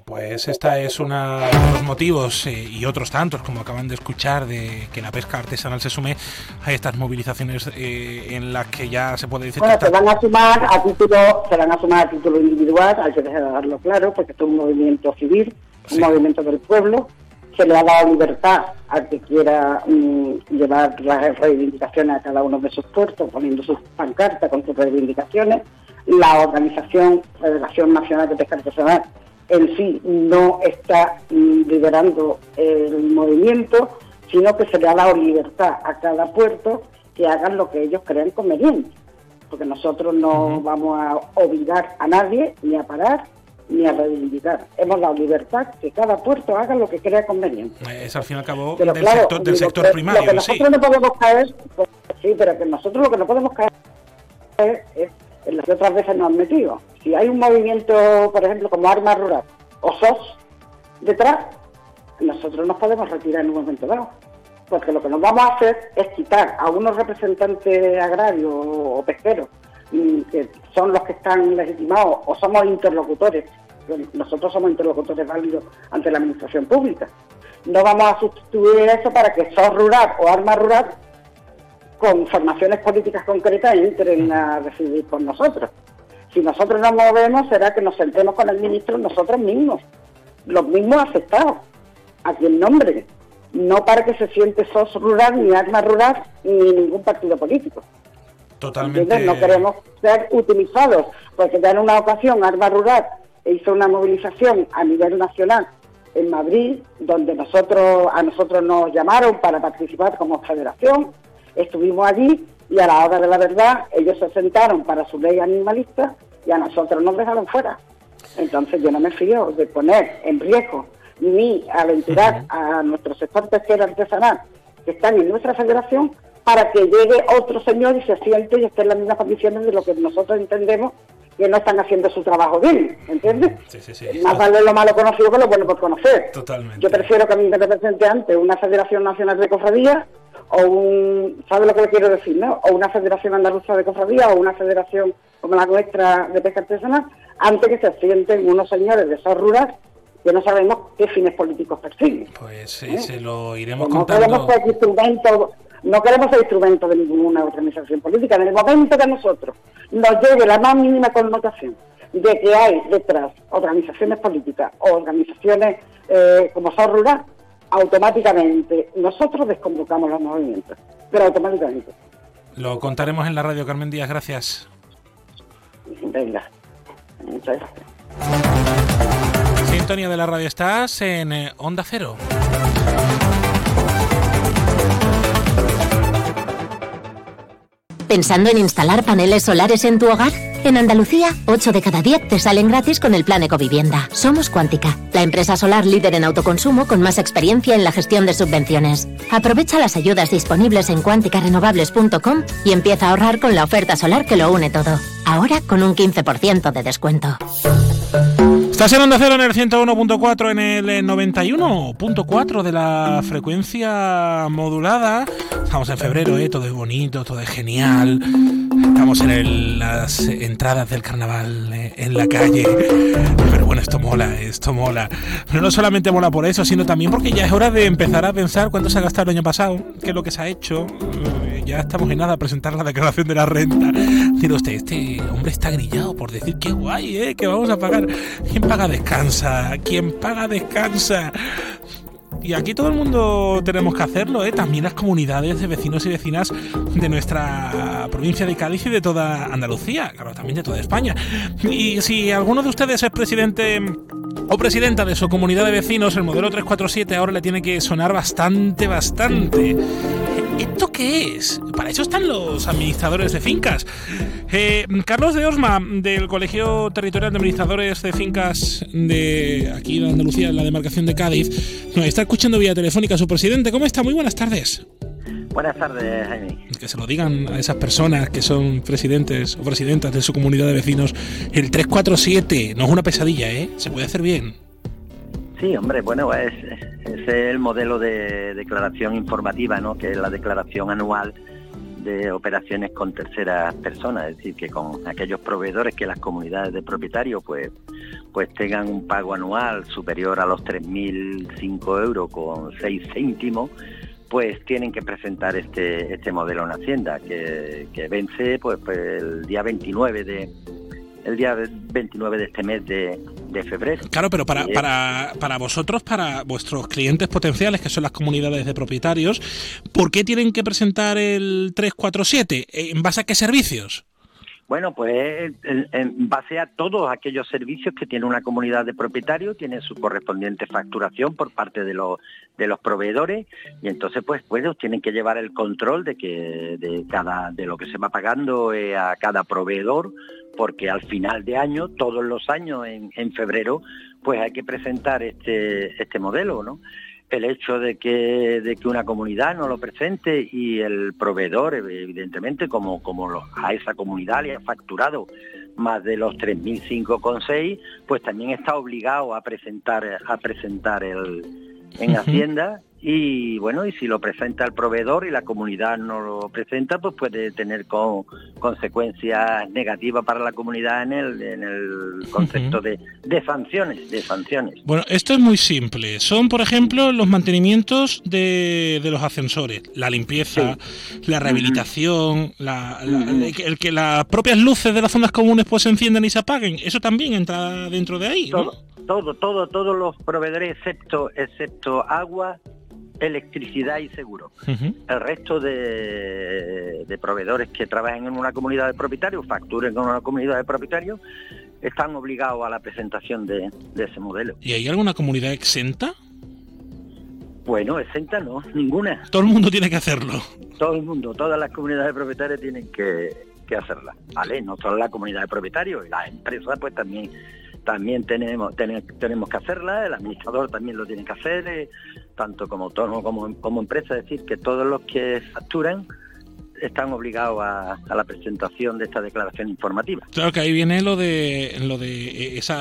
Pues esta es uno de los motivos eh, y otros tantos, como acaban de escuchar, de que la pesca artesanal se sume a estas movilizaciones eh, en las que ya se puede decir.
Bueno, se van a sumar a título, se van a sumar a título individual, hay que dejarlo claro, porque esto es un movimiento civil, un movimiento del pueblo. Se le ha dado libertad al que quiera mm, llevar las reivindicaciones a cada uno de sus puertos, poniendo sus pancartas con sus reivindicaciones. La organización Federación Nacional de Pesca Artesanal en sí no está liderando el movimiento, sino que se le ha dado libertad a cada puerto que hagan lo que ellos crean conveniente. Porque nosotros no vamos a obligar a nadie ni a parar ni a reivindicar. Hemos dado libertad que cada puerto haga lo que crea conveniente.
Es al fin y al cabo del, sector, del sector primario.
Lo que nosotros no podemos caer, pues, sí, pero que nosotros lo que no podemos caer es en lo que otras veces nos han metido. Si hay un movimiento, por ejemplo, como Arma Rural o SOS detrás, nosotros nos podemos retirar en un momento dado. Porque lo que nos vamos a hacer es quitar a unos representantes agrarios o pesqueros, que son los que están legitimados, o somos interlocutores, nosotros somos interlocutores válidos ante la administración pública. No vamos a sustituir eso para que SOS Rural o Arma Rural con formaciones políticas concretas entren a decidir por nosotros. Si nosotros nos movemos, será que nos sentemos con el ministro nosotros mismos, los mismos afectados, a quien nombre, no para que se siente SOS rural, ni Arma Rural, ni ningún partido político.
Totalmente.
No queremos ser utilizados, porque ya en una ocasión Arma Rural hizo una movilización a nivel nacional en Madrid, donde nosotros a nosotros nos llamaron para participar como federación, Estuvimos allí y a la hora de la verdad ellos se sentaron para su ley animalista y a nosotros nos dejaron fuera. Entonces yo no me fío de poner en riesgo ni aventurar a nuestro sector pesquero artesanal que están en nuestra federación para que llegue otro señor y se siente y esté en las mismas condiciones de lo que nosotros entendemos que no están haciendo su trabajo bien, ¿entiendes? Más vale lo malo conocido que lo bueno por conocer.
Totalmente.
Yo prefiero que a mí me represente antes una Federación Nacional de Cofradías o un, ¿sabe lo que le quiero decir, no? O una Federación Andaluza de Cofradías o una federación como la nuestra de pesca artesanal, antes que se sienten unos señores de esos rural que no sabemos qué fines políticos persiguen.
Pues ¿eh? se lo iremos
no
contando.
Queremos ser instrumento, no queremos ser instrumento de ninguna organización política. En el momento que nosotros nos llegue la más mínima connotación de que hay detrás organizaciones políticas o organizaciones eh, como son rural, automáticamente nosotros desconvocamos los movimientos, pero automáticamente.
Lo contaremos en la radio, Carmen Díaz, gracias.
Venga, muchas gracias.
Sintonía de la radio, estás en eh, Onda Cero.
¿Pensando en instalar paneles solares en tu hogar? En Andalucía, 8 de cada 10 te salen gratis con el plan Ecovivienda. Somos Cuántica, la empresa solar líder en autoconsumo con más experiencia en la gestión de subvenciones. Aprovecha las ayudas disponibles en cuanticarenovables.com y empieza a ahorrar con la oferta solar que lo une todo. Ahora con un 15% de descuento.
Estás en Onda Cero en el 101.4, en el 91.4 de la frecuencia modulada. Estamos en febrero, ¿eh? todo es bonito, todo es genial. Estamos en las entradas del carnaval eh, en la calle. Pero bueno, esto mola, esto mola. Pero no solamente mola por eso, sino también porque ya es hora de empezar a pensar cuánto se ha gastado el año pasado, qué es lo que se ha hecho. Eh, ya estamos en nada a presentar la declaración de la renta. Dice usted, este hombre está grillado por decir qué guay, ¿eh? Que vamos a pagar. ¿Quién paga descansa? ¿Quién paga descansa? Y aquí todo el mundo tenemos que hacerlo, ¿eh? también las comunidades de vecinos y vecinas de nuestra provincia de Cádiz y de toda Andalucía, claro, también de toda España. Y si alguno de ustedes es presidente o presidenta de su comunidad de vecinos, el modelo 347 ahora le tiene que sonar bastante, bastante. ¿Esto qué es? Para eso están los administradores de fincas. Eh, Carlos de Osma, del Colegio Territorial de Administradores de Fincas de aquí de Andalucía, en la demarcación de Cádiz, nos está escuchando vía telefónica su presidente. ¿Cómo está? Muy buenas tardes.
Buenas tardes, Jaime.
Que se lo digan a esas personas que son presidentes o presidentas de su comunidad de vecinos. El 347 no es una pesadilla, ¿eh? Se puede hacer bien.
Sí, hombre, bueno, es, es el modelo de declaración informativa, ¿no? Que es la declaración anual de operaciones con terceras personas, es decir, que con aquellos proveedores que las comunidades de propietarios pues, pues tengan un pago anual superior a los 3.005 euros con 6 céntimos, pues tienen que presentar este, este modelo en Hacienda, que, vence pues, pues el día 29 de, el día 29 de este mes de, de febrero.
Claro, pero para, para, para vosotros, para vuestros clientes potenciales, que son las comunidades de propietarios, ¿por qué tienen que presentar el 347? ¿En base a qué servicios?
Bueno, pues en base a todos aquellos servicios que tiene una comunidad de propietarios, tiene su correspondiente facturación por parte de los, de los proveedores y entonces pues, pues tienen que llevar el control de que de cada de lo que se va pagando eh, a cada proveedor porque al final de año, todos los años en, en febrero, pues hay que presentar este, este modelo, ¿no? El hecho de que, de que una comunidad no lo presente y el proveedor, evidentemente, como, como a esa comunidad le ha facturado más de los 3.005,6, pues también está obligado a presentar, a presentar el, en Hacienda y bueno, y si lo presenta el proveedor y la comunidad no lo presenta, pues puede tener consecuencias negativas para la comunidad en el, en el concepto de, sanciones, de sanciones.
Bueno, esto es muy simple. Son, por ejemplo, los mantenimientos de, los ascensores, la limpieza, la rehabilitación, el, que las propias luces de las zonas comunes pues se enciendan y se apaguen. Eso también entra dentro de ahí,
Todo, todo, todo, todos los proveedores excepto, excepto agua, electricidad y seguro. El resto de, proveedores que trabajen en una comunidad de propietarios, facturen con una comunidad de propietarios, están obligados a la presentación de, ese modelo.
¿Y hay alguna comunidad exenta?
Bueno, exenta no, ninguna.
Todo el mundo tiene que hacerlo.
Todo el mundo, todas las comunidades de propietarios tienen que, que hacerla, ¿vale? No solo la comunidad de propietarios, y las empresas pues también también tenemos, tenemos que hacerla, el administrador también lo tiene que hacer, eh, tanto como autónomo como, como empresa, es decir, que todos los que facturan están obligados a, la presentación de esta declaración informativa.
Claro que ahí viene lo de lo de eh, ese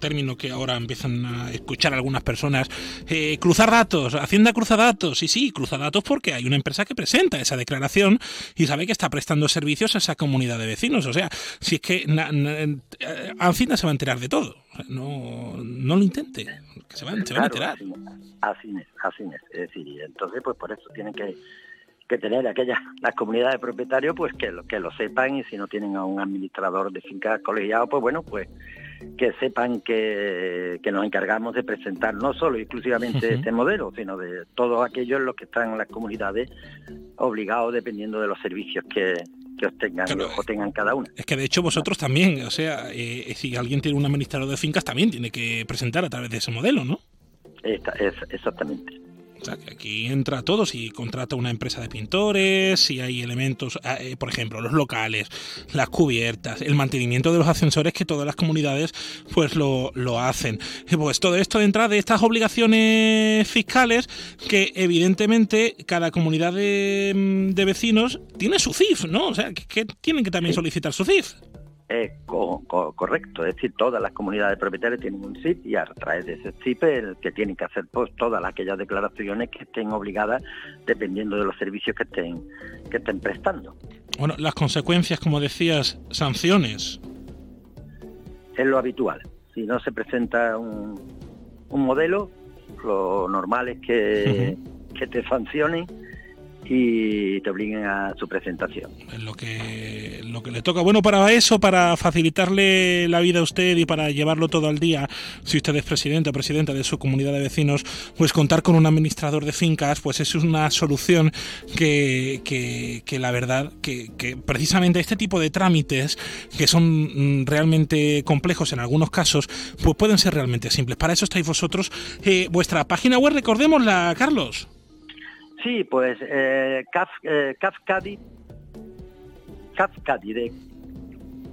término que ahora empiezan a escuchar algunas personas, eh, cruzar datos, Hacienda cruza datos, sí, sí, cruza datos porque hay una empresa que presenta esa declaración y sabe que está prestando servicios a esa comunidad de vecinos. O sea, si es que eh, Hacienda se va a enterar de todo, no, no lo intente, que se, van, se van a enterar.
Así es, así es, es decir, entonces pues por eso tienen que que tener aquellas las comunidades de propietarios pues que lo que lo sepan y si no tienen a un administrador de fincas colegiado pues bueno pues que sepan que, nos encargamos de presentar no solo exclusivamente este modelo sino de todos aquellos los que están en las comunidades obligados dependiendo de los servicios que, que obtengan, o tengan cada uno.
Es que de hecho vosotros también, o sea, eh, si alguien tiene un administrador de fincas también tiene que presentar a través de ese modelo, ¿no?
Esta, es, exactamente
aquí entra todo, si contrata una empresa de pintores, si hay elementos, ah, eh, por ejemplo, los locales, las cubiertas, el mantenimiento de los ascensores que todas las comunidades pues lo, hacen. Pues todo esto entra de estas obligaciones fiscales que evidentemente cada comunidad de, vecinos tiene su CIF, ¿no? O sea, que, tienen que también solicitar su CIF.
Es correcto, es decir, todas las comunidades propietarias tienen un CIP y a través de ese CIP el que tienen que hacer pues todas aquellas declaraciones que estén obligadas dependiendo de los servicios que estén que estén prestando.
Bueno, las consecuencias, como decías, sanciones.
Es lo habitual. Si no se presenta un, un modelo, lo normal es que, que te sancionen y te obliguen a su presentación.
Es lo que, lo que le toca. Bueno, para eso, para facilitarle la vida a usted y para llevarlo todo al día, si usted es presidente o presidenta de su comunidad de vecinos, pues contar con un administrador de fincas, pues es una solución que, que, la verdad, que, que, precisamente este tipo de trámites, que son mm, realmente complejos en algunos casos, pues pueden ser realmente simples. Para eso estáis vosotros. Eh, vuestra página web, recordémosla, Carlos.
Sí, pues eh, CAF, eh, CAFCADI de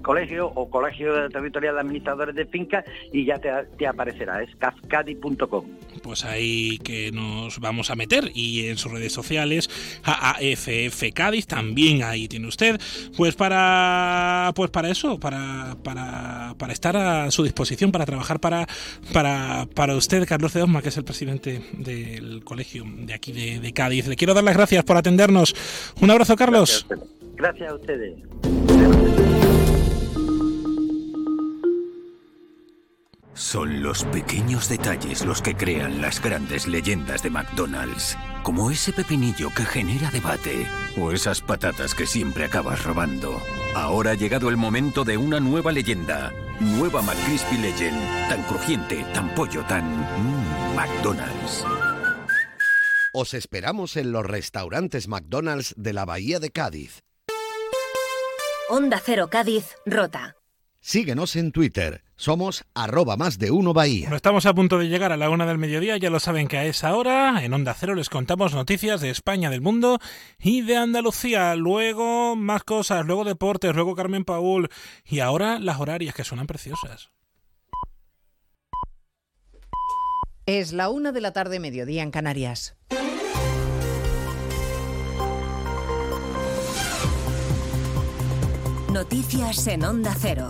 colegio o colegio territorial de administradores de fincas y ya te, aparecerá, es cafcadi.com.
Pues ahí que nos vamos a meter y en sus redes sociales, AAFF Cádiz, también ahí tiene usted, pues para pues para eso, para, para, para estar a su disposición, para trabajar para, para, para usted, Carlos de Osma, que es el presidente del colegio de aquí de, Cádiz. Le quiero dar las gracias por atendernos. Un abrazo, Carlos.
Gracias a ustedes.
Son los pequeños detalles los que crean las grandes leyendas de McDonald's, como ese pepinillo que genera debate o esas patatas que siempre acabas robando. Ahora ha llegado el momento de una nueva leyenda, nueva McCrispy Legend, tan crujiente, tan pollo, tan mmm, McDonald's.
Os esperamos en los restaurantes McDonald's de la Bahía de Cádiz
Onda Cero Cádiz, Rota.
Síguenos en Twitter. Somos arroba más de uno Bahía.
Bueno, estamos a punto de llegar a la una del mediodía. Ya lo saben que a esa hora en Onda Cero les contamos noticias de España, del mundo y de Andalucía. Luego más cosas, luego deportes, luego Carmen Paul y ahora las horarias que suenan preciosas.
Es la una de la tarde, mediodía en Canarias.
Noticias en Onda Cero.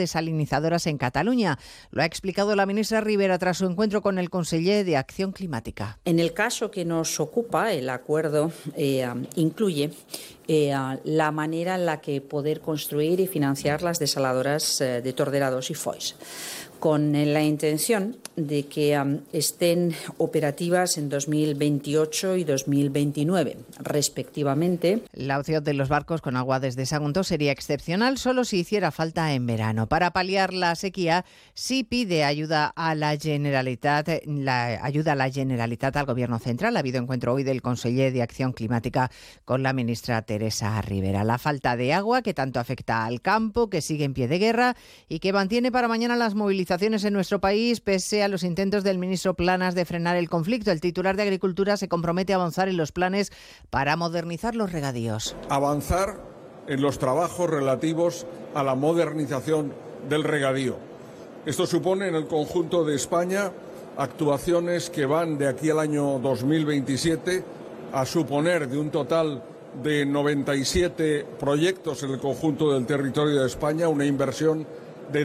desalinizadoras en Cataluña. Lo ha explicado la ministra Rivera tras su encuentro con el conseller de Acción Climática.
En el caso que nos ocupa, el acuerdo eh, incluye eh, la manera en la que poder construir y financiar las desaladoras eh, de Torderados y Foix con la intención de que um, estén operativas en 2028 y 2029, respectivamente.
La opción de los barcos con agua desde Sagunto sería excepcional solo si hiciera falta en verano. Para paliar la sequía, sí pide ayuda a la Generalitat, la ayuda a la Generalitat al Gobierno Central. Ha habido encuentro hoy del conseller de Acción Climática con la ministra Teresa Rivera. La falta de agua que tanto afecta al campo, que sigue en pie de guerra y que mantiene para mañana las movilizaciones en nuestro país pese a los intentos del ministro Planas de frenar el conflicto. El titular de Agricultura se compromete a avanzar en los planes para modernizar los regadíos.
Avanzar en los trabajos relativos a la modernización del regadío. Esto supone en el conjunto de España actuaciones que van de aquí al año 2027 a suponer de un total de 97 proyectos en el conjunto del territorio de España una inversión de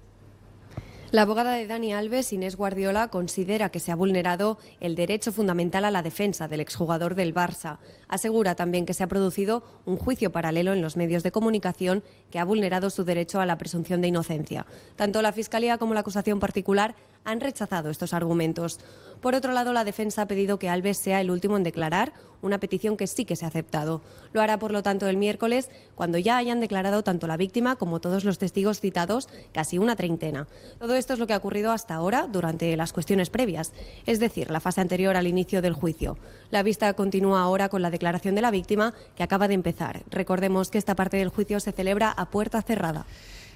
La abogada de Dani Alves, Inés Guardiola, considera que se ha vulnerado el derecho fundamental a la defensa del exjugador del Barça. Asegura también que se ha producido un juicio paralelo en los medios de comunicación que ha vulnerado su derecho a la presunción de inocencia. Tanto la Fiscalía como la acusación particular han rechazado estos argumentos. Por otro lado, la defensa ha pedido que Alves sea el último en declarar, una petición que sí que se ha aceptado. Lo hará, por lo tanto, el miércoles, cuando ya hayan declarado tanto la víctima como todos los testigos citados, casi una treintena. Todo esto es lo que ha ocurrido hasta ahora durante las cuestiones previas, es decir, la fase anterior al inicio del juicio. La vista continúa ahora con la declaración de la víctima, que acaba de empezar. Recordemos que esta parte del juicio se celebra a puerta cerrada.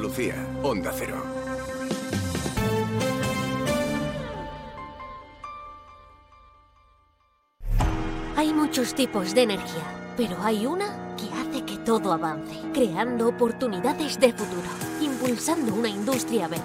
Andalucía, Onda Cero.
Hay muchos tipos de energía, pero hay una que hace que todo avance, creando oportunidades de futuro, impulsando una industria verde,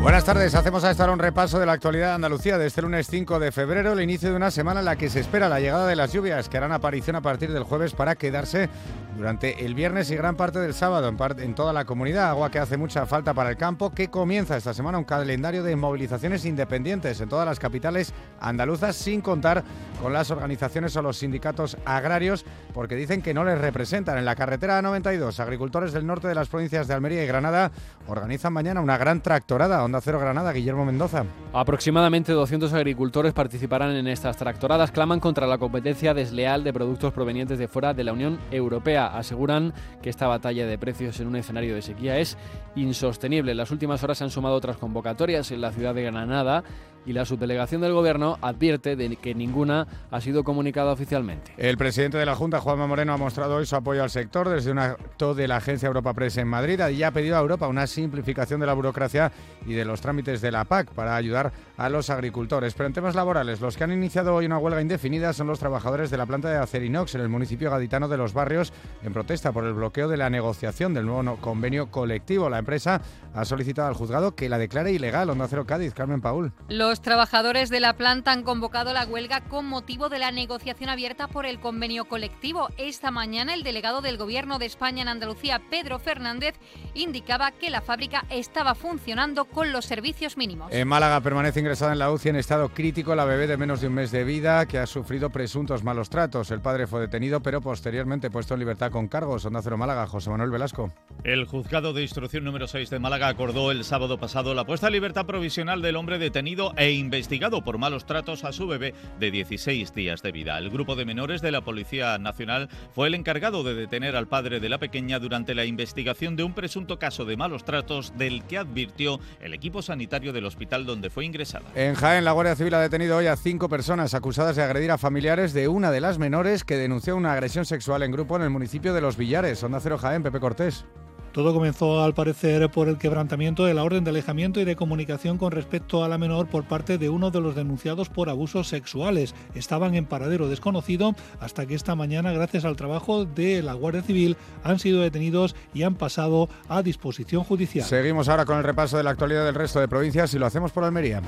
Buenas tardes, hacemos a estar un repaso de la actualidad de Andalucía de este lunes 5 de febrero, el inicio de una semana en la que se espera la llegada de las lluvias que harán aparición a partir del jueves para quedarse durante el viernes y gran parte del sábado en, en toda la comunidad. Agua que hace mucha falta para el campo, que comienza esta semana un calendario de movilizaciones independientes en todas las capitales andaluzas, sin contar con las organizaciones o los sindicatos agrarios, porque dicen que no les representan. En la carretera 92, agricultores del norte de las provincias de Almería y Granada organizan mañana una gran tractorada. Onda Cero Granada, Guillermo Mendoza.
Aproximadamente 200 agricultores participarán en estas tractoradas. Claman contra la competencia desleal de productos provenientes de fuera de la Unión Europea. Aseguran que esta batalla de precios en un escenario de sequía es insostenible. En las últimas horas se han sumado otras convocatorias en la ciudad de Granada y la subdelegación del Gobierno advierte de que ninguna ha sido comunicada oficialmente.
El presidente de la Junta, Juanma Moreno, ha mostrado hoy su apoyo al sector desde un acto de la agencia Europa Press en Madrid y ha pedido a Europa una simplificación de la burocracia y de los trámites de la PAC para ayudar a los agricultores. Pero en temas laborales, los que han iniciado hoy una huelga indefinida son los trabajadores de la planta de Acerinox en el municipio gaditano de Los Barrios en protesta por el bloqueo de la negociación del nuevo convenio colectivo. La empresa ha solicitado al juzgado que la declare ilegal. Onda Cero Cádiz, Carmen Paul.
Los trabajadores de la planta han convocado la huelga con motivo de la negociación abierta por el convenio colectivo. Esta mañana el delegado del Gobierno de España en Andalucía, Pedro Fernández, indicaba que la fábrica estaba funcionando con los servicios mínimos.
En Málaga permanece ingresada en la UCI en estado crítico la bebé de menos de un mes de vida que ha sufrido presuntos malos tratos. El padre fue detenido pero posteriormente puesto en libertad con cargos. Onda Cero Málaga, José Manuel Velasco.
El juzgado de instrucción número 6 de Málaga acordó el sábado pasado la puesta en libertad provisional del hombre detenido e investigado por malos tratos a su bebé de 16 días de vida. El grupo de menores de la Policía Nacional fue el encargado de detener al padre de la pequeña durante la investigación de un presunto caso de malos tratos del que advirtió el equipo sanitario del hospital donde fue ingresada.
En Jaén, la Guardia Civil ha detenido hoy a cinco personas acusadas de agredir a familiares de una de las menores que denunció una agresión sexual en grupo en el municipio de Los Villares. Onda Cero Jaén, Pepe Cortés.
Todo comenzó al parecer por el quebrantamiento de la orden de alejamiento y de comunicación con respecto a la menor por parte de uno de los denunciados por abusos sexuales. Estaban en paradero desconocido hasta que esta mañana, gracias al trabajo de la Guardia Civil, han sido detenidos y han pasado a disposición judicial.
Seguimos ahora con el repaso de la actualidad del resto de provincias y lo hacemos por Almería.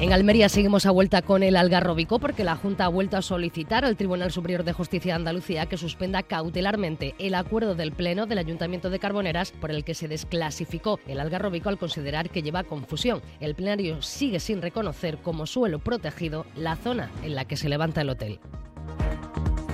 En Almería seguimos a vuelta con el Algarrobico porque la Junta ha vuelto a solicitar al Tribunal Superior de Justicia de Andalucía que suspenda cautelarmente el acuerdo del Pleno del Ayuntamiento de Carboneras por el que se desclasificó el Algarrobico al considerar que lleva confusión. El plenario sigue sin reconocer como suelo protegido la zona en la que se levanta el hotel.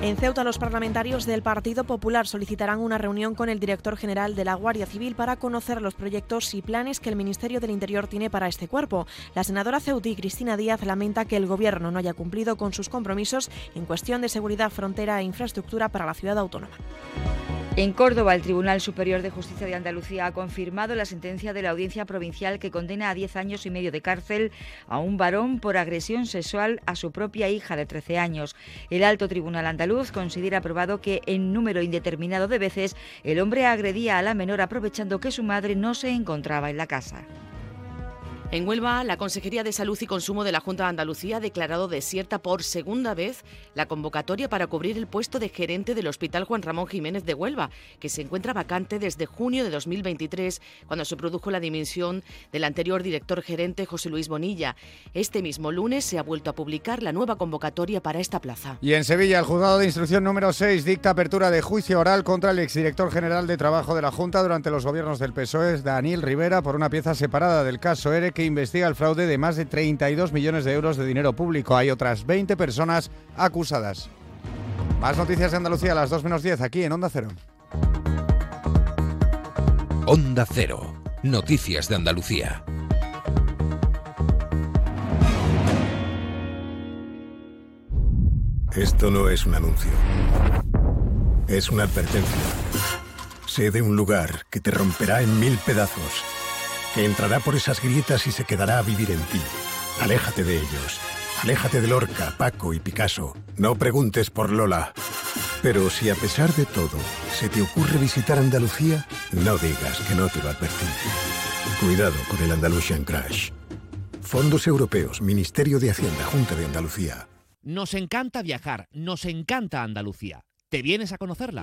En Ceuta, los parlamentarios del Partido Popular solicitarán una reunión con el director general de la Guardia Civil para conocer los proyectos y planes que el Ministerio del Interior tiene para este cuerpo. La senadora ceutí Cristina Díaz lamenta que el Gobierno no haya cumplido con sus compromisos en cuestión de seguridad, frontera e infraestructura para la ciudad autónoma.
En Córdoba, el Tribunal Superior de Justicia de Andalucía ha confirmado la sentencia de la Audiencia Provincial que condena a 10 años y medio de cárcel a un varón por agresión sexual a su propia hija de 13 años. El Alto Tribunal Andaluz considera probado que en número indeterminado de veces el hombre agredía a la menor aprovechando que su madre no se encontraba en la casa.
En Huelva, la Consejería de Salud y Consumo de la Junta de Andalucía ha declarado desierta por segunda vez la convocatoria para cubrir el puesto de gerente del Hospital Juan Ramón Jiménez de Huelva, que se encuentra vacante desde junio de 2023, cuando se produjo la dimisión del anterior director gerente José Luis Bonilla. Este mismo lunes se ha vuelto a publicar la nueva convocatoria para esta plaza.
Y en Sevilla, el juzgado de instrucción número 6 dicta apertura de juicio oral contra el exdirector general de Trabajo de la Junta durante los gobiernos del PSOE, Daniel Rivera, por una pieza separada del caso ERE investiga el fraude de más de 32 millones de euros de dinero público. Hay otras 20 personas acusadas. Más noticias de Andalucía a las 2 menos 10 aquí en Onda Cero.
Onda Cero. Noticias de Andalucía.
Esto no es un anuncio. Es una advertencia. Sé de un lugar que te romperá en mil pedazos que entrará por esas grietas y se quedará a vivir en ti. Aléjate de ellos. Aléjate de Lorca, Paco y Picasso. No preguntes por Lola. Pero si a pesar de todo se te ocurre visitar Andalucía, no digas que no te lo advertí. Cuidado con el Andalusian Crash. Fondos Europeos, Ministerio de Hacienda, Junta de Andalucía.
Nos encanta viajar, nos encanta Andalucía. ¿Te vienes a conocerla?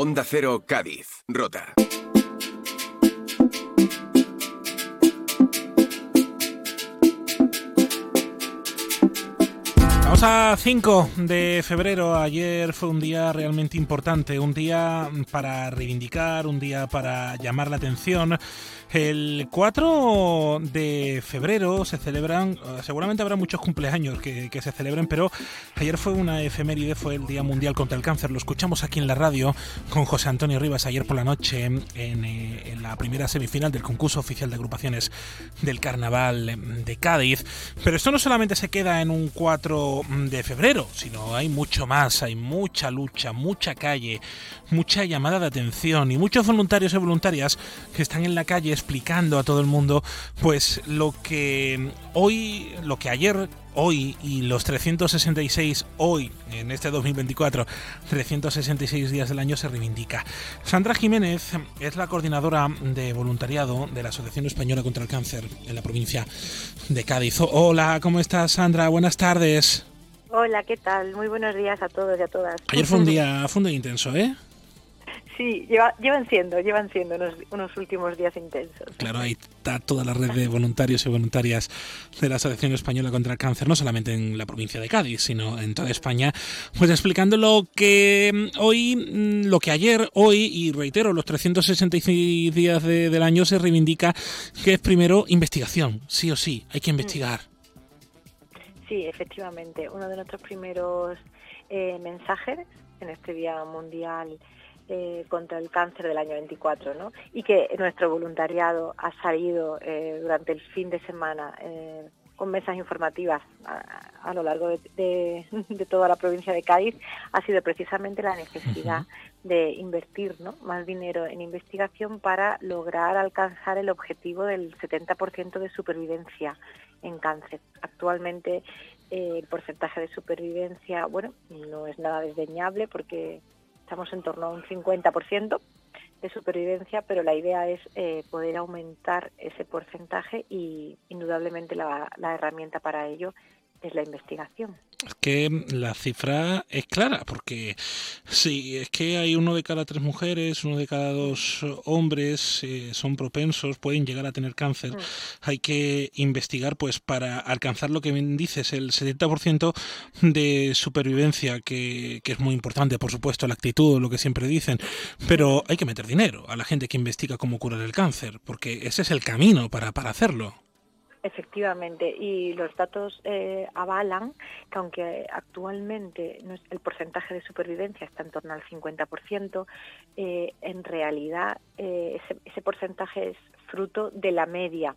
Onda Cero Cádiz, Rota.
Vamos a 5 de febrero. Ayer fue un día realmente importante, un día para reivindicar, un día para llamar la atención. El 4 de febrero se celebran, eh, seguramente habrá muchos cumpleaños que, se celebren, pero ayer fue una efeméride, fue el Día Mundial contra el Cáncer. Lo escuchamos aquí en la radio con José Antonio Rivas ayer por la noche en, eh, en la primera semifinal del concurso oficial de agrupaciones del Carnaval de Cádiz. Pero esto no solamente se queda en un 4 de febrero, sino hay mucho más, hay mucha lucha, mucha calle, mucha llamada de atención y muchos voluntarios y voluntarias que están en la calle explicando a todo el mundo pues lo que hoy, lo que ayer hoy y los 366 hoy, en este 2024, 366 días del año se reivindica. Sandra Jiménez es la coordinadora de voluntariado de la Asociación Española contra el Cáncer en la provincia de Cádiz. Hola, ¿cómo estás Sandra? Buenas tardes.
Hola, ¿qué tal? Muy buenos días a todos y a todas.
Ayer fue un día, fue un día intenso, ¿eh?
Sí, llevan siendo, llevan siendo unos, últimos días intensos.
Claro, ahí está toda la red de voluntarios y voluntarias de la Asociación Española contra el Cáncer, no solamente en la provincia de Cádiz, sino en toda España, pues explicando lo que mm, hoy, mm, lo que ayer, hoy, y reitero, los 366 días del año se reivindica, que es primero investigación, sí o sí, hay que investigar.
Sí, efectivamente, uno de nuestros primeros eh, mensajes en este Día Mundial eh, contra el cáncer del año 24, ¿no? Y que nuestro voluntariado ha salido eh, durante el fin de semana eh, con mesas informativas a, lo largo [laughs] de, toda la provincia de Cádiz ha sido precisamente la necesidad de invertir ¿no? más dinero en investigación para lograr alcanzar el objetivo del 70% de supervivencia en cáncer. Actualmente el porcentaje de supervivencia, bueno, no es nada desdeñable porque estamos en torno a un 50% de supervivencia, pero la idea es eh, poder aumentar ese porcentaje y indudablemente la, la herramienta para ello es la investigación.
Es que la cifra es clara, porque sí, es que hay uno de cada tres mujeres, uno de cada dos hombres eh, son propensos, pueden llegar a tener cáncer. Mm. Hay que investigar, pues, para alcanzar lo que dices, el 70% de supervivencia, que, que es muy importante, por supuesto, la actitud, lo que siempre dicen, pero hay que meter dinero a la gente que investiga cómo curar el cáncer, porque ese es el camino para, para hacerlo.
Efectivamente, y los datos eh, avalan que aunque actualmente el porcentaje de supervivencia está en torno al 50%, eh, en realidad eh, ese, ese, porcentaje es fruto de la media,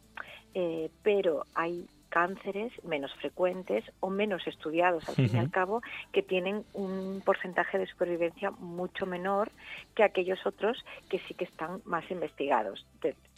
pero hay cánceres menos frecuentes o menos estudiados al fin y al cabo que tienen un porcentaje de supervivencia mucho menor que aquellos otros que sí que están más investigados.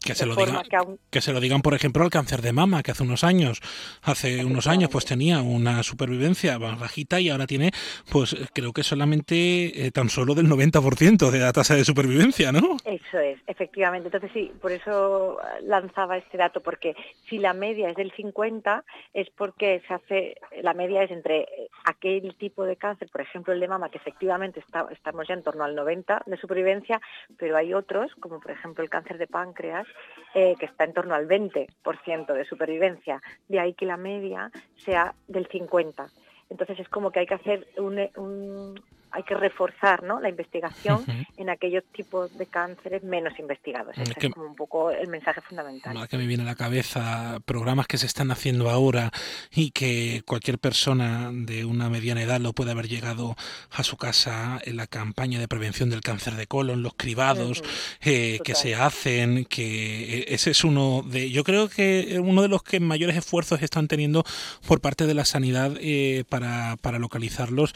Que se, lo digan, que, se lo digan, por ejemplo, al cáncer de mama, que hace unos años, hace unos años, pues tenía una supervivencia bajita y ahora tiene, pues creo que solamente eh, tan solo del 90% de la tasa de supervivencia, ¿no?
Eso es, efectivamente. Entonces sí, por eso lanzaba este dato, porque si la media es del 50, es porque se hace, la media es entre aquel tipo de cáncer, por ejemplo el de mama, que efectivamente está, estamos ya en torno al 90 de supervivencia, pero hay otros, como por ejemplo el cáncer de páncreas, eh, que está en torno al 20% de supervivencia. De ahí que la media sea del 50%. Entonces es como que hay que hacer un, hay que reforzar ¿no? la investigación en aquellos tipos de cánceres menos investigados. Ese es, como un poco el mensaje fundamental.
que me viene a la cabeza programas que se están haciendo ahora y que cualquier persona de una mediana edad lo puede haber llegado a su casa en la campaña de prevención del cáncer de colon, los cribados eh, que se hacen, que eh, ese es uno de, yo creo que uno de los que mayores esfuerzos están teniendo por parte de la sanidad eh, para, para localizarlos,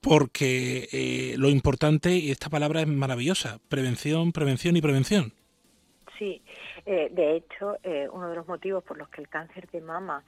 porque eh, lo importante, y esta palabra es maravillosa, prevención, prevención y prevención.
Sí, eh, de hecho, eh, uno de los motivos por los que el cáncer de mama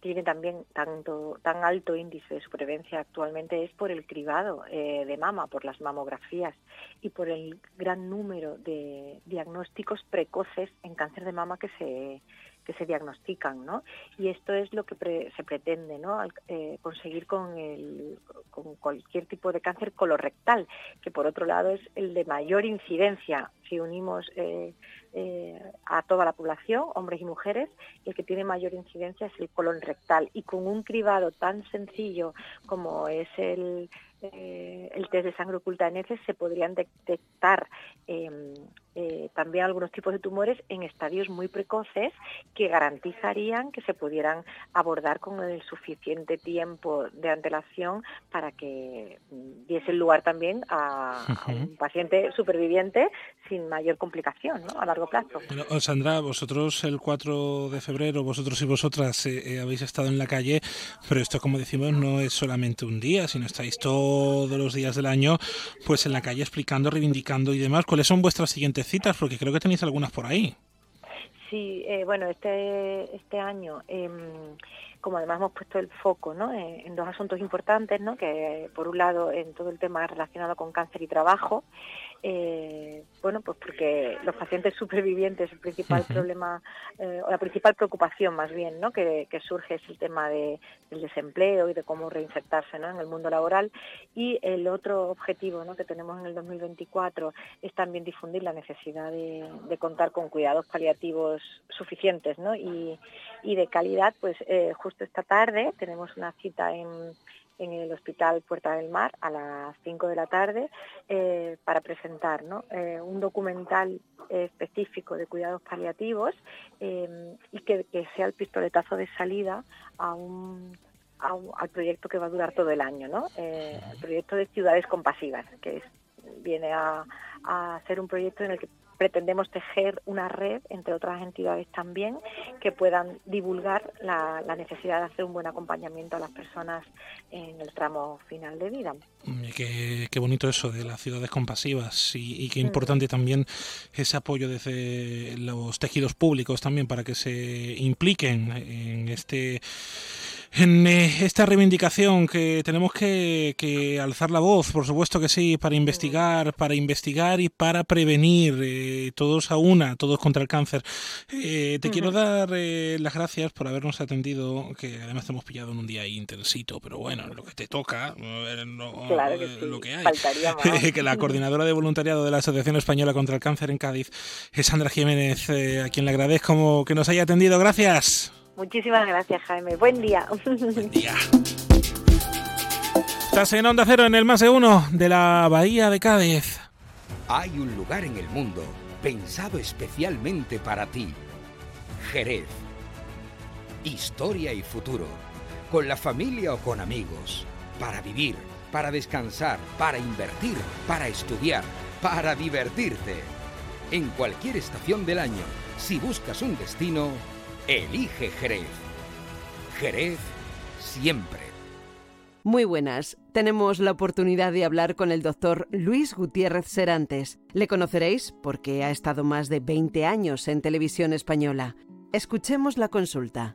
tiene también tanto tan alto índice de supervivencia actualmente es por el cribado de mama, por las mamografías y por el gran número de diagnósticos precoces en cáncer de mama que se que se diagnostican, ¿no? Y esto es lo que se pretende, ¿no? Eh, conseguir con, el, con cualquier tipo de cáncer colorectal, que por otro lado es el de mayor incidencia si unimos eh, eh, a toda la población, hombres y mujeres, el que tiene mayor incidencia es el colon rectal. Y con un cribado tan sencillo como es el, el test de sangre oculta en heces, se podrían detectar em, eh, también algunos tipos de tumores en estadios muy precoces que garantizarían que se pudieran abordar con el suficiente tiempo de antelación para que diese lugar también a, un paciente superviviente sin mayor complicación a largo plazo.
Sandra, vosotros el 4 de febrero, vosotros y vosotras eh, eh, habéis estado en la calle, pero esto como decimos no es solamente un día, sino estáis todos los días del año pues en la calle explicando, reivindicando y demás. ¿Cuáles son vuestras siguientes citas? Porque creo que tenéis algunas por ahí.
Sí, eh, bueno, este, este año, em, como además hemos puesto el foco ¿no? Eh, en, dos asuntos importantes, ¿no? que por un lado en todo el tema relacionado con cáncer y trabajo, eh, bueno, pues porque los pacientes supervivientes, el principal problema, eh, o la principal preocupación más bien, ¿no? Que, surge es el tema de, del desempleo y de cómo reinsertarse ¿no? en el mundo laboral. Y el otro objetivo ¿no? que tenemos en el 2024 es también difundir la necesidad de, contar con cuidados paliativos suficientes ¿no? y, y de calidad. Pues eh, justo esta tarde tenemos una cita en en el Hospital Puerta del Mar a las 5 de la tarde eh, para presentar eh, un documental específico de cuidados paliativos eh, y que, sea el pistoletazo de salida a un, al proyecto que va a durar todo el año, ¿no? el proyecto de ciudades compasivas, que viene a, a ser un proyecto en el que pretendemos tejer una red entre otras entidades también que puedan divulgar la, necesidad de hacer un buen acompañamiento a las personas en el tramo final de vida.
Mm, qué, qué bonito eso de las ciudades compasivas y, y qué importante también ese apoyo desde los tejidos públicos también para que se impliquen en este en eh, esta reivindicación que tenemos que, alzar la voz, por supuesto que sí, para investigar, para investigar y para prevenir, eh, todos a una, todos contra el cáncer. Eh, te quiero dar las gracias por habernos atendido, que además te hemos pillado en un día intensito, pero bueno, lo que te toca, lo que hay. [laughs] que la coordinadora de voluntariado de la Asociación Española contra el Cáncer en Cádiz es Sandra Jiménez, a quien le agradezco que nos haya atendido. Gracias.
Muchísimas gracias, Jaime. Buen día. Buen [laughs] día.
Estás en Onda Cero en el más de uno de la Bahía de Cádiz.
Hay un lugar en el mundo pensado especialmente para ti. Jerez. Historia y futuro. Con la familia o con amigos. Para vivir, para descansar, para invertir, para estudiar, para divertirte. En cualquier estación del año, si buscas un destino, Elige Jerez. Jerez siempre.
Muy buenas. Tenemos la oportunidad de hablar con el doctor Luis Gutiérrez Serantes. Le conoceréis porque ha estado más de 20 años en televisión española. Escuchemos la consulta.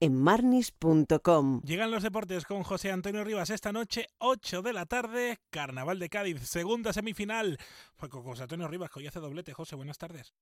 en marnis.com.
Llegan los deportes con José Antonio Rivas esta noche, 8 de la tarde, Carnaval de Cádiz, segunda semifinal. Con José Antonio Rivas, que hoy hace doblete. José, buenas tardes.